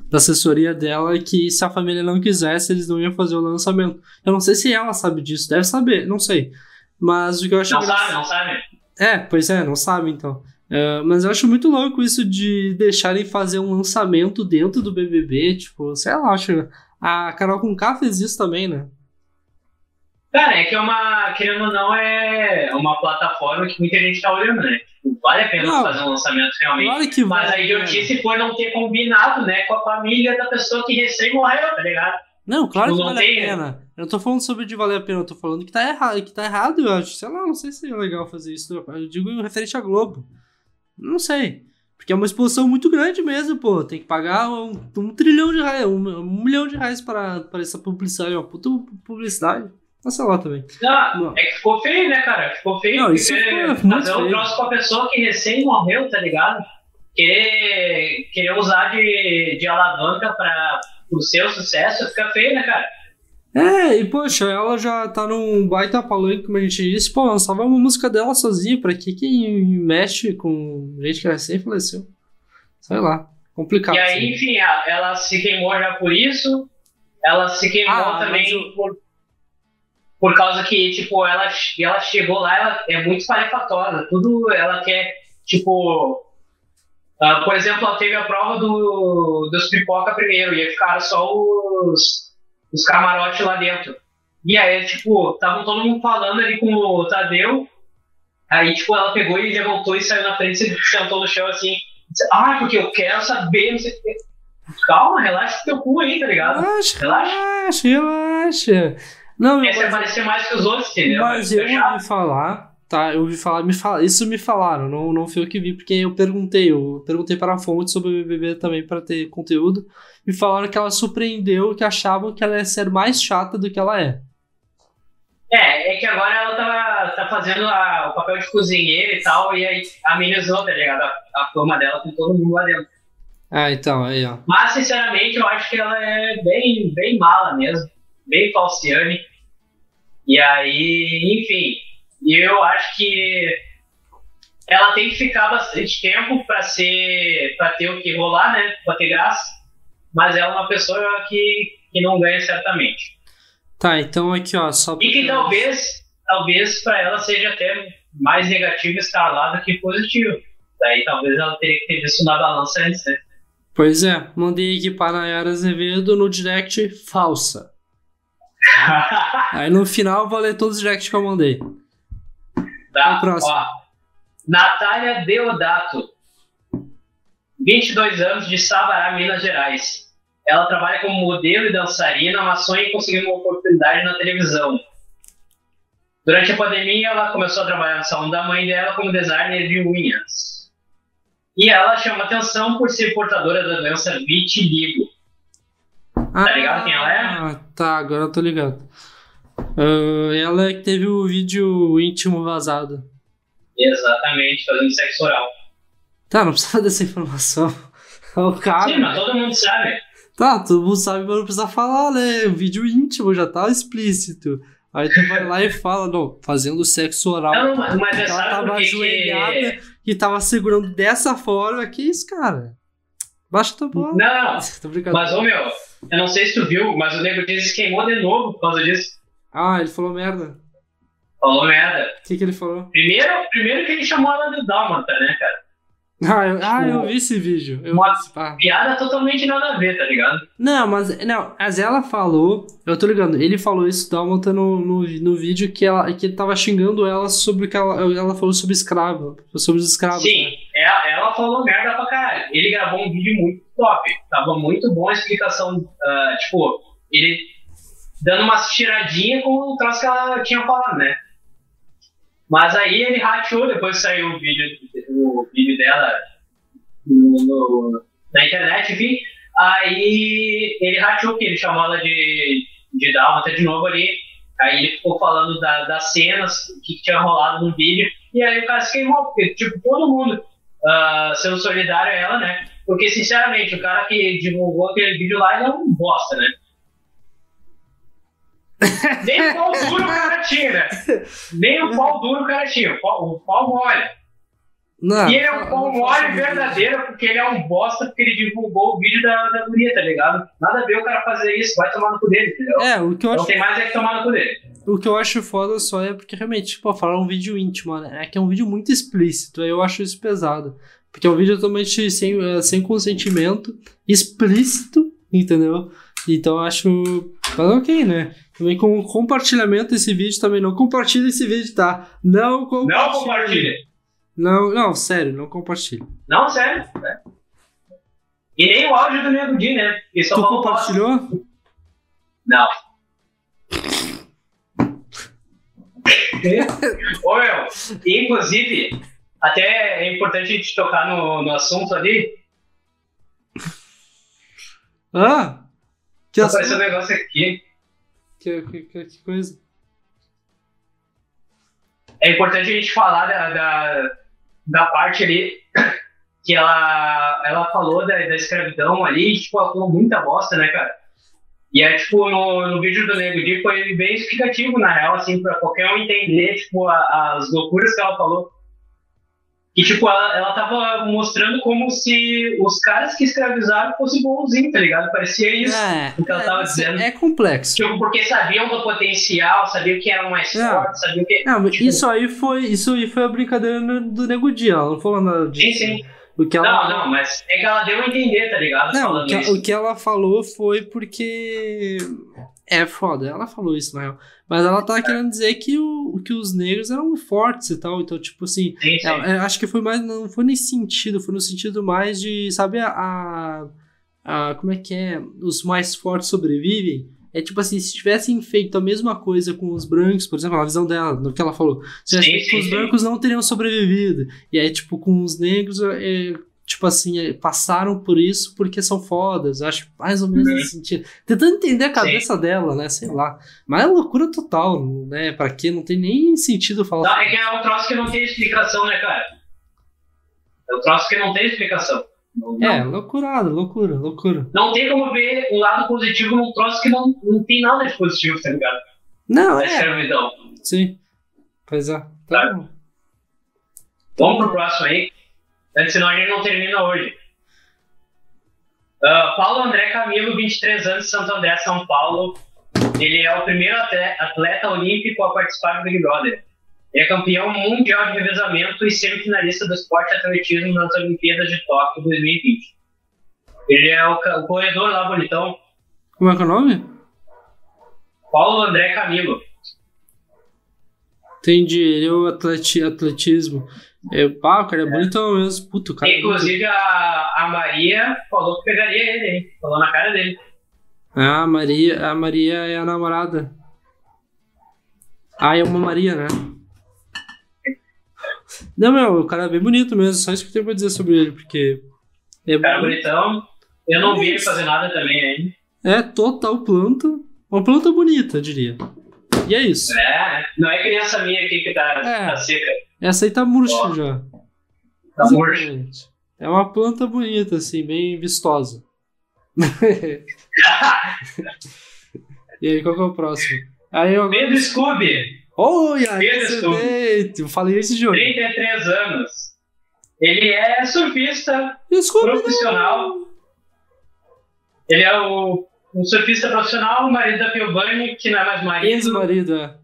da assessoria dela que se a família não quisesse, eles não iam fazer o lançamento. Eu não sei se ela sabe disso, deve saber, não sei. Mas o que eu acho. Não sabe, não sabe. É, pois é, não sabe então. Uh, mas eu acho muito louco isso de deixarem fazer um lançamento dentro do BBB, tipo, sei lá, acho. A Carol com K fez isso também, né? Cara, é que é uma, querendo ou não, é uma plataforma que muita gente tá olhando, né? Tipo, vale a pena não, fazer um lançamento realmente. Claro que mas vale, a idiotice foi não ter combinado, né, com a família da pessoa que recém morreu, tá ligado? Não, claro tipo, que vale tem... a pena. Eu não tô falando sobre de valer a pena, eu tô falando que tá errado, que tá errado, eu acho. Sei lá, não sei se é legal fazer isso. Eu digo referente à Globo. Não sei. Porque é uma exposição muito grande mesmo, pô. Tem que pagar um, um trilhão de reais, um, um, milhão de reais para, para essa publicidade, uma puta publicidade. Nossa lá também. Não, não, é que ficou feio, né, cara? Ficou feio. Não, isso ficou fazer um troço com a pessoa que recém morreu, tá ligado? Querer, querer usar de, de alavanca para o seu sucesso fica feio, né, cara? É, e poxa, ela já tá num baita palanque, como a gente disse, pô, lançava uma música dela sozinha, pra que que mexe com gente que recém faleceu? Sei lá, complicado. E aí, assim. enfim, ela se queimou já por isso, ela se queimou ah, também eu... por por causa que, tipo, ela, ela chegou lá, ela é muito espalhafatosa, tudo ela quer, tipo... Uh, por exemplo, ela teve a prova do, dos pipoca primeiro, e aí ficaram só os, os camarotes lá dentro. E aí, tipo, estavam todo mundo falando ali com o Tadeu. Aí, tipo, ela pegou e levantou e saiu na frente e sentou no chão assim. Disse, ah, porque eu quero saber, não sei o que. Calma, relaxa o teu cu aí, tá ligado? Relaxa, relaxa, relaxa. Não, Quer se aparecer mais que os outros, entendeu? Mas eu ouvi falar, tá? Eu ouvi falar, me fala, isso me falaram, não, não fui eu que vi, porque eu perguntei, eu perguntei para a fonte sobre o BBB também para ter conteúdo. Me falaram que ela surpreendeu, que achavam que ela ia ser mais chata do que ela é. É, é que agora ela tá, tá fazendo a, o papel de cozinheira e tal, e aí amenizou, tá ligado? A, a fama dela com todo mundo lá dentro. Ah, então, aí, ó. Mas, sinceramente, eu acho que ela é bem, bem mala mesmo. Bem falciane. E aí, enfim. Eu acho que ela tem que ficar bastante tempo para ser. para ter o que rolar, né? Pra ter graça. Mas ela é uma pessoa que, que não ganha certamente. Tá, então aqui, ó, só E que talvez, talvez para ela seja até mais negativo estar lá do que positivo. Daí talvez ela teria que ter visto na balança antes, né? Pois é, mandei aqui para Nayara Azevedo no direct falsa. <laughs> Aí no final vou ler todos os directs que eu mandei. Tá, próximo. Ó, Natália Deodato, 22 anos de Sabará, Minas Gerais. Ela trabalha como modelo e dançarina, mas sonha em conseguir uma oportunidade na televisão. Durante a pandemia, ela começou a trabalhar no salão da mãe dela como designer de unhas. E ela chama atenção por ser portadora da doença vitiligo. Ah, tá ligado quem ela é? Ah, tá, agora eu tô ligado. Uh, ela é que teve o vídeo íntimo vazado. Exatamente, fazendo sexo oral. Tá, não precisa <laughs> dessa informação. o cara. Sim, mas todo mundo sabe. Tá, todo mundo sabe, mas não precisa falar, né? O vídeo íntimo já tá explícito. Aí tu vai lá e <laughs> fala, não, fazendo sexo oral. Não, mas é ela tava ajoelhada que... e tava segurando dessa forma. Que isso, cara? Baixa tua bola. Não, <laughs> não. mas, ô meu, eu não sei se tu viu, mas o Nego Dias queimou de novo por causa disso. Ah, ele falou merda. Falou merda. O que, que ele falou? Primeiro, primeiro que ele chamou ela de Dálmata, né, cara? Ah, eu, ah, eu vi esse vídeo. Eu uma piada totalmente nada a ver, tá ligado? Não, mas não, mas ela falou, eu tô ligando, ele falou isso Dálmata no, no, no vídeo que, ela, que ele tava xingando ela sobre o que ela, ela falou sobre escravo, sobre os escravos. Sim, né? ela, ela, falou merda pra caralho. Ele gravou um vídeo muito top, tava muito bom a explicação, uh, tipo, ele dando uma tiradinha com o troço que ela tinha falado, né? Mas aí ele rateou depois saiu o vídeo, o vídeo dela no, na internet, enfim. Aí ele rateou que ele chamou ela de, de Dálmata de novo ali. Aí ele ficou falando da, das cenas, o que, que, tinha rolado no vídeo. E aí o cara se queimou, porque, tipo, todo mundo uh, sendo solidário a ela, né? Porque, sinceramente, o cara que divulgou aquele vídeo lá, ele é um bosta, né? Nem o pau duro o cara né? Nem o pau duro o cara tinha. O pau, o pau mole. Não, e ele é um pau mole verdadeiro porque ele é um bosta porque ele divulgou o vídeo da, da guria, tá ligado? Nada a ver o cara fazer isso, vai tomar no cu dele, entendeu? É, o que eu Não acho... tem mais é que tomar no cu dele. O que eu acho foda só é porque realmente, tipo, falar um vídeo íntimo, né? É que é um vídeo muito explícito, aí eu acho isso pesado. Porque é um vídeo totalmente sem, eh, sem consentimento, explícito, entendeu? Então eu acho. Mas ok, né? Também com compartilhamento desse vídeo também. Não compartilhe esse vídeo, tá? Não compartilhe. Não compartilhe. Não, não, sério, não compartilhe. Não, sério. É. E nem o áudio do Nego Di, né? Que só tu compartilhou? Não. Ô, meu, inclusive, até é importante a gente tocar no, no assunto ali. Ah! Que Apareceu um negócio aqui. Que, que, que, coisa? É importante a gente falar da, da, da parte ali <coughs> que ela, ela falou da, da escravidão ali, e, tipo, ela falou muita bosta, né, cara? E é, tipo, no, no vídeo do Nego Di foi bem explicativo, na real, assim, pra qualquer um entender, tipo, a, as loucuras que ela falou. E, tipo, ela, ela tava mostrando como se os caras que escravizaram fossem bonzinhos, tá ligado? Parecia isso é, o que ela é, tava dizendo. É complexo. Tipo, porque sabiam do potencial, sabiam que eram mais fortes, sabiam que. Não, tipo... isso aí foi. Isso aí foi a brincadeira do Nego Dia, ela não falou nada disso. Sim, sim. O que ela... Não, não, mas é que ela deu a entender, tá ligado? Não, o que, o que, ela falou foi porque É foda, ela falou isso na real. Mas ela tá querendo dizer que, o, que os negros eram fortes e tal. Então, tipo assim. Sim, sim. Ela, é, acho que foi mais. Não foi nesse sentido, foi no sentido mais de. Sabe a, a, a. Como é que é? Os mais fortes sobrevivem. É tipo assim, se tivessem feito a mesma coisa com os brancos, por exemplo, a visão dela, no que ela falou, se tivessem feito com os brancos não teriam sobrevivido. E aí, tipo, com os negros, é, tipo assim, é, passaram por isso porque são fodas. Acho mais ou menos uhum. nesse sentido. Tentando entender a cabeça Sim. dela, né? Sei lá. Mas é loucura total, né? Pra quê? Não tem nem sentido falar. Não, é que é um troço que não tem explicação, né, cara? É um troço que não tem explicação. Não, é, loucurada, loucura, loucura. Não tem como ver um lado positivo num troço que não, não tem nada de positivo, tá ligado? Não, é. Escravidão. Sim. Pois é. Tá. Tá. Vamos pro próximo aí. Senão a gente não termina hoje. Uh, Paulo André Camilo, 23 anos, Santo André, São Paulo. Ele é o primeiro atleta olímpico a participar do Big Brother. Ele é campeão mundial de revezamento e semifinalista do esporte atletismo nas Olimpíadas de Tóquio 2020. Ele é o, o corredor lá bonitão. Como é que é o nome? Paulo André Camilo. Entendi, ele é o atleti, atletismo. É, pá, o cara é, é. bonitão mesmo. Puto, cara. É Inclusive, a, a Maria falou que pegaria ele, hein? Falou na cara dele. Ah, a Maria, a Maria é a namorada. Ah, é uma Maria, né? Não, meu, o cara é bem bonito mesmo. Só isso que eu tenho pra dizer sobre ele, porque. É cara bonito. bonitão. Eu não vi ele fazer nada também ainda. É total planta. Uma planta bonita, eu diria. E é isso. É, não é criança minha aqui que tá, é. tá seca. Essa aí tá murcha já. Tá murcha. É uma planta bonita, assim, bem vistosa. <laughs> e aí, qual que é o próximo? Aí eu... Pedro Scooby. Oi, Pedro Scooby. Eu falei esse jogo. 33 anos. Ele é surfista profissional. Não. Ele é o um surfista profissional, o marido da Piovani, que não é mais marido. Ex-marido, é.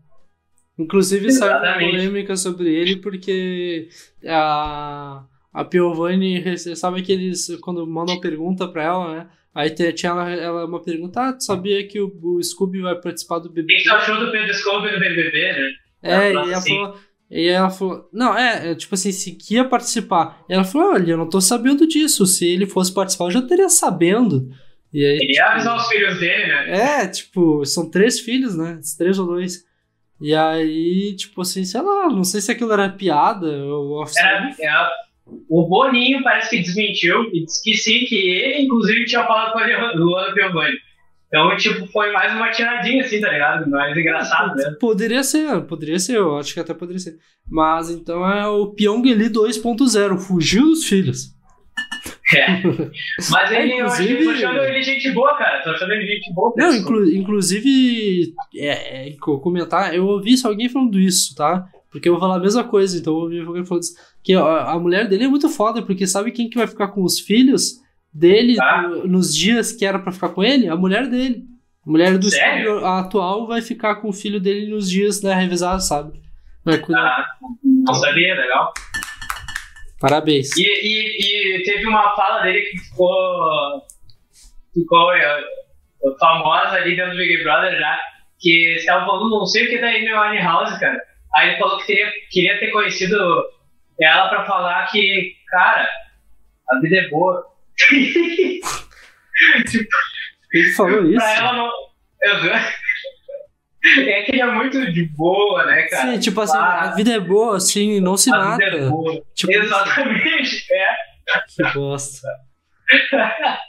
Inclusive saiu uma polêmica sobre ele porque a, a Piovani, sabe que eles, quando mandam pergunta pra ela, né? Aí tinha ela, ela uma pergunta, ah, tu sabia que o, o Scooby vai participar do BBB? O que tu achou do Pedro Scooby no BBB, né? É, e ela, assim. falou, e ela falou, não, é, é, tipo assim, se que ia participar. E ela falou, olha, eu não tô sabendo disso, se ele fosse participar eu já teria sabendo. E aí, ele ia avisar os filhos dele, né? É, tipo, são três filhos, né? Três ou dois. E aí, tipo assim, sei lá, não sei se aquilo era piada ou. Era, era, o Boninho parece que desmentiu e disse que sim, que ele, inclusive, tinha falado com a Luana Piovani. Então, tipo, foi mais uma tiradinha, assim, tá ligado? Mais engraçado, né? Poderia ser, poderia ser, eu acho que até poderia ser. Mas então é o Pyong Lee 2.0, fugiu dos filhos. É. <laughs> Mas ele, é, inclusive... eu tô achando ele gente boa, cara. Tô achando ele gente boa. Não, inclu inclusive, é, é, comentar, eu ouvi alguém falando isso, tá? Porque eu vou falar a mesma coisa, então eu ouvi alguém falando isso. Que a, a mulher dele é muito foda, porque sabe quem que vai ficar com os filhos dele ah. no, nos dias que era para ficar com ele? A mulher dele. A mulher do filho atual vai ficar com o filho dele nos dias né, revisados, sabe? Vai cuidar. Ah, não sabia, legal. Parabéns. E, e, e, teve uma fala dele que ficou, ficou é, famosa ali dentro do Big Brother já, que estava falando não sei o que da Amy Winehouse, cara. Aí ele falou que teria, queria ter conhecido ela pra falar que, cara, a vida é boa. <laughs> tipo, ele falou isso? Pra ela não. Eu, <laughs> é que ele é muito de boa, né, cara? Sim, tipo assim, ah, a vida é boa, assim, não se a mata. Vida é boa. Tipo, Exatamente, é. Que bosta. <laughs>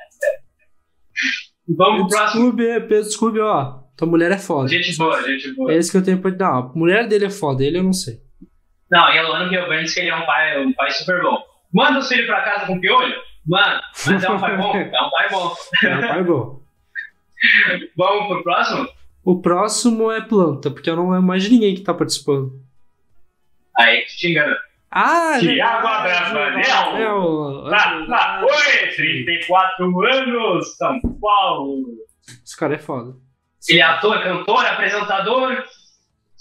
Vamos pro próximo. Desculpe, Pedro, desculpe, ó. Tua mulher é foda. Gente boa, gente boa. É isso que eu tenho pra te dar. A mulher dele é foda, ele eu não sei. Não, e a Luana Piovani diz que ele é um pai, um pai super bom. Manda os filhos pra casa com piolho? Mano, mas é um pai bom. É um pai bom. É um pai bom. <laughs> Vamos pro próximo? O próximo é planta, porque eu não lembro mais de ninguém que tá participando. Aí que te engana. Ah, Tiago Abravanel! Ah, ah, oi, 34 anos, São Paulo! Esse cara é foda. Ele é ator, cantor, apresentador,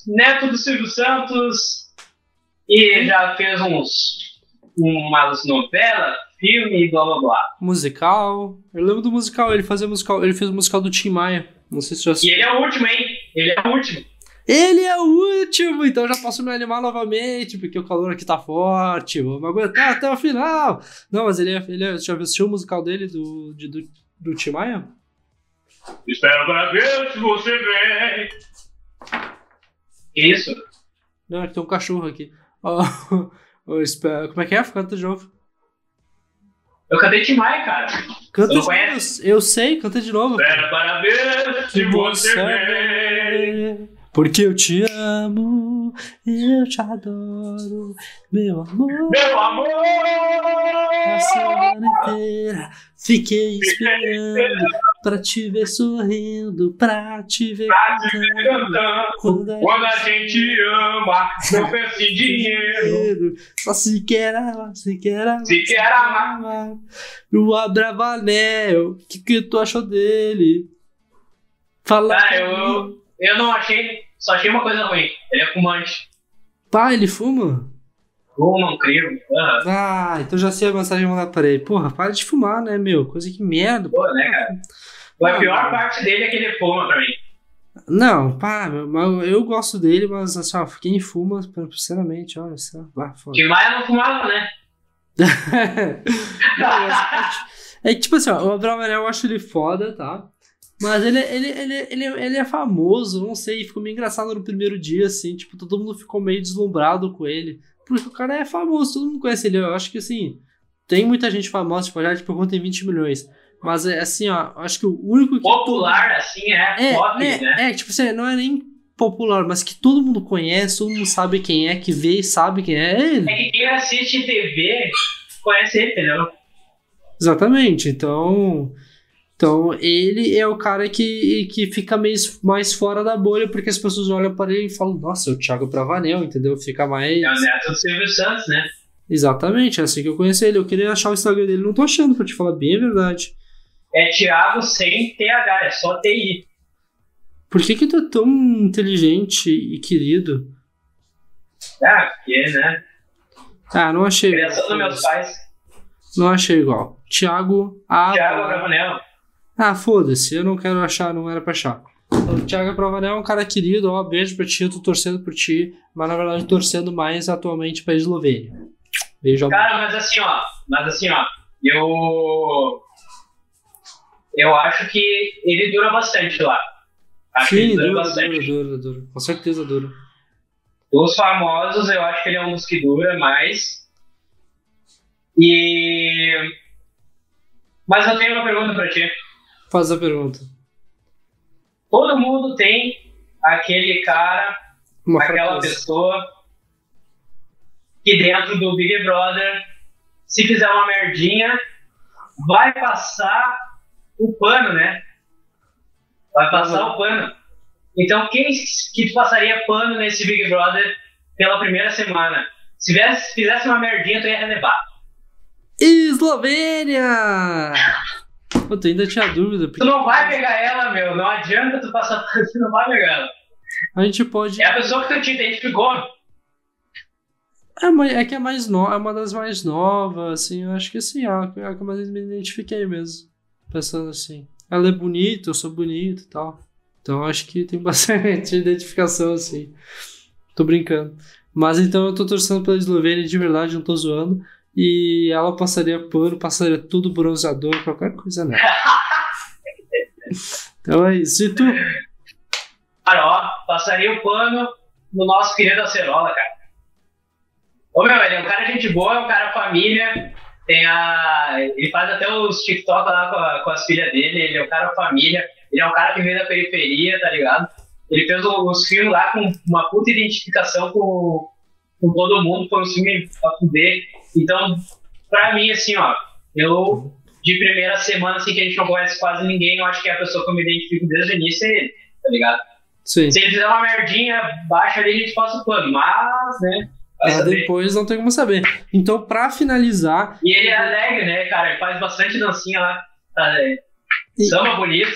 neto do Silvio Santos e já fez uns umas novelas, filme e blá blá blá. Musical. Eu lembro do musical, ele fazia musical, ele fez o musical do Tim Maia. Não sei se já E ele é o último, hein? Ele é o último. Ele é o último, então já posso me animar novamente, porque o calor aqui tá forte, vamos aguentar até o final. Não, mas ele é. Ele é já assistiu o musical dele do, de, do, do Tim Maia? Espero pra ver se você vem. Isso. Não, é que tem um cachorro aqui. Oh, <laughs> oh, espero, como é que é? Canta de novo. Eu cantei Tim Maia, cara. Canta de novo. Eu sei, canta de novo. Espero para ver se você. Porque eu te amo, eu te adoro, meu amor. Meu amor! A semana inteira fiquei esperando pra te ver sorrindo, pra te ver pra cantando. Quando, a, Quando a gente ama, não pensa em dinheiro. Só se quer amar, se quer amar. Se quer amar. O Abravanel, o que, que tu achou dele? Fala. Ah, eu, eu não achei só achei uma coisa ruim. Ele é fumante. Pá, ele fuma? Fuma, creio. Uhum. Ah, então já sei a mensagem mandar pra ele. Porra, para de fumar, né, meu? Coisa que merda. Pô, né, cara? a pior parte dele é que ele fuma pra mim. Não, pá, eu gosto dele, mas assim, ó, quem fuma, sinceramente, olha só, vá, foda. Que Maia não fumava, né? <laughs> não, é, é, tipo assim, ó, o Abraão eu acho ele foda, tá? Mas ele, ele, ele, ele, ele é famoso, não sei, ficou meio engraçado no primeiro dia, assim, tipo, todo mundo ficou meio deslumbrado com ele. Porque o cara é famoso, todo mundo conhece ele. Eu acho que, assim, tem muita gente famosa, tipo, já tipo, tem 20 milhões. Mas, é assim, ó, acho que o único que... Popular, assim, é, é pop, né? né? É, tipo assim, não é nem popular, mas que todo mundo conhece, todo mundo sabe quem é, que vê e sabe quem é, é ele. É que quem assiste TV conhece ele, entendeu? Exatamente, então... Então, ele é o cara que, que fica meio, mais fora da bolha, porque as pessoas olham para ele e falam, nossa, é o Thiago Pravanel, entendeu? Fica mais. É o neto do Silvio Santos, né? Exatamente, é assim que eu conheci ele. Eu queria achar o Instagram dele, não tô achando, pra te falar bem a verdade. É Thiago sem TH, é só TI. Por que que tu é tão inteligente e querido? Ah, porque, né? Ah, não achei. Criação dos meus pais. Não achei igual. Thiago A. Thiago Pravanel. Ah, foda-se, eu não quero achar, não era pra achar. O Thiago Provanel é um cara querido, ó, beijo pra ti, eu tô torcendo por ti, mas na verdade torcendo mais atualmente pra Eslovênia. Beijo Cara, mas assim, ó, mas assim, ó, eu. Eu acho que ele dura bastante lá. Acho Sim, dura, dura, bastante. Dura, dura, dura. Com certeza dura. Dos famosos, eu acho que ele é um dos que dura mais. E. Mas eu tenho uma pergunta pra ti. Faz a pergunta. Todo mundo tem aquele cara, Uma aquela pessoa que dentro do Big Brother, se fizer uma merdinha, vai passar o pano, né? Vai passar uhum. o pano. Então, quem que passaria pano nesse Big Brother pela primeira semana? Se fizesse, fizesse uma merdinha, tu ia relevar. Eslovênia! Eu tu ainda tinha dúvida. Porque... Tu não vai pegar ela, meu. Não adianta tu passar. Tu não vai pegar ela. A gente pode. É a pessoa que tu te identificou. É, é que é mais nova, é uma das mais novas, assim, eu acho que assim, é a que eu mais me identifiquei mesmo. Pensando assim. Ela é bonita, eu sou bonito e tal. Então acho que tem <laughs> bastante identificação, assim. Tô brincando. Mas então eu tô torcendo pela Eslovênia de verdade, não tô zoando. E ela passaria pano, passaria tudo bronzeador, qualquer coisa né? <laughs> então é isso. E tu? Cara, ó, passaria o pano no nosso querido Acerola, cara. Ô meu, ele é um cara gente boa, é um cara família. Tem a. Ele faz até os TikTok lá com, a, com as filhas dele, ele é um cara família, ele é um cara que veio da periferia, tá ligado? Ele fez os filmes lá com uma puta identificação com, com todo mundo, foi um filme pra fuder. Então, pra mim, assim, ó, eu, de primeira semana, assim, que a gente não conhece quase ninguém, eu acho que é a pessoa que eu me identifico desde o início é ele, tá ligado? Sim. Se ele fizer uma merdinha baixa ali, a gente passa o pano, mas, né? É, depois não tem como saber. Então, pra finalizar. E ele é alegre, né, cara? Ele faz bastante dancinha lá. Tá, é, Samba bonito.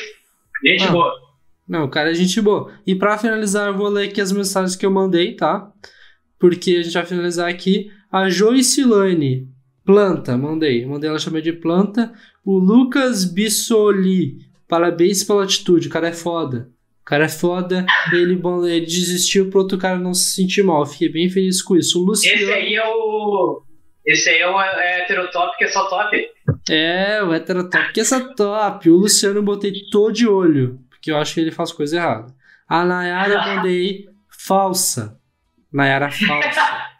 Gente ah, boa. Não, cara, é gente boa. E pra finalizar, eu vou ler aqui as mensagens que eu mandei, tá? Porque a gente vai finalizar aqui. A Joicilane, planta, mandei. Mandei ela chamar de planta. O Lucas Bissoli, Parabéns pela atitude, o cara é foda. O cara é foda, ele, ele desistiu pro outro cara não se sentir mal. Fiquei bem feliz com isso. O Luciano... Esse aí é o. Esse aí é o heterotop que é só top. É, o heterotop que é só top. O Luciano eu botei todo de olho, porque eu acho que ele faz coisa errada. A Nayara eu mandei falsa. Nayara falsa. <laughs>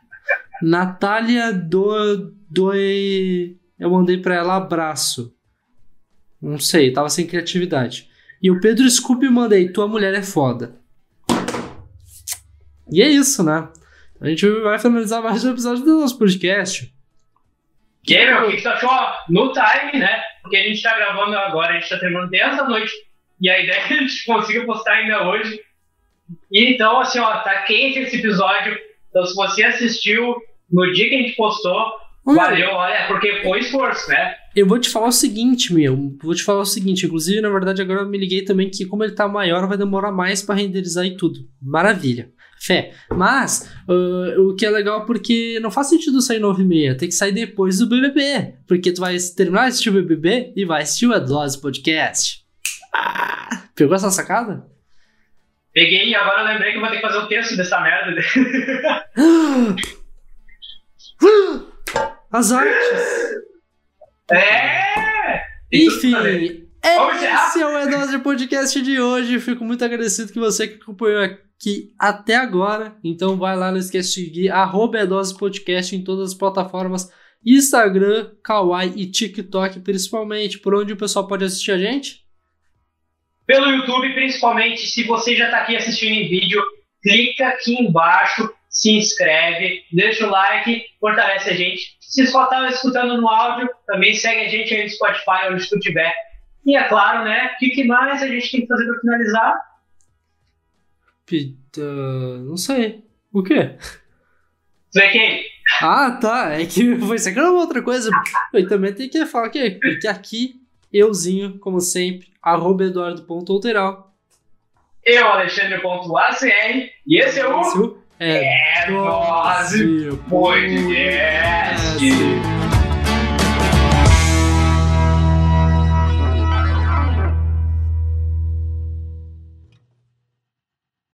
Natália do, do. Eu mandei pra ela abraço. Não sei, tava sem criatividade. E o Pedro Scooby mandei, tua mulher é foda. E é isso, né? A gente vai finalizar mais um episódio do nosso podcast. Meu, o que você achou no time, né? Porque a gente tá gravando agora, a gente tá terminando 10 da noite. E a ideia é que a gente consiga postar ainda hoje. E então, assim, ó, tá quente esse episódio. Então, se você assistiu no dia que a gente postou, valeu, olha, porque foi esforço, né? Eu vou te falar o seguinte, meu. Vou te falar o seguinte. Inclusive, na verdade, agora eu me liguei também que, como ele tá maior, vai demorar mais para renderizar e tudo. Maravilha. Fé. Mas, uh, o que é legal porque não faz sentido sair 9 e meia. Tem que sair depois do BBB. Porque tu vai terminar de assistir o BBB e vai assistir o Adlose Podcast. Ah, pegou essa sacada? Peguei e agora eu lembrei que eu vou ter que fazer o texto dessa merda. <gasps> <laughs> As artes. É! Enfim, esse é o Edose Podcast de hoje. Fico muito agradecido que você que acompanhou aqui até agora. Então vai lá, não esquece de seguir arroba Edose Podcast em todas as plataformas. Instagram, Kawaii e TikTok, principalmente, por onde o pessoal pode assistir a gente? Pelo YouTube, principalmente, se você já está aqui assistindo em vídeo, clica aqui embaixo, se inscreve, deixa o like, fortalece a gente. Se só está escutando no áudio, também segue a gente aí no Spotify, onde tu tiver. E é claro, né? O que, mais a gente tem que fazer para finalizar? Pita... Não sei. O quê? Sei quem? Ah, tá. É que <laughs> foi sacando outra coisa. Eu também tenho que falar que, que aqui, euzinho, como sempre, arroba eduardo.outeral. Eu, Alexandre.acr, e esse é o... É, é Dose Podcast.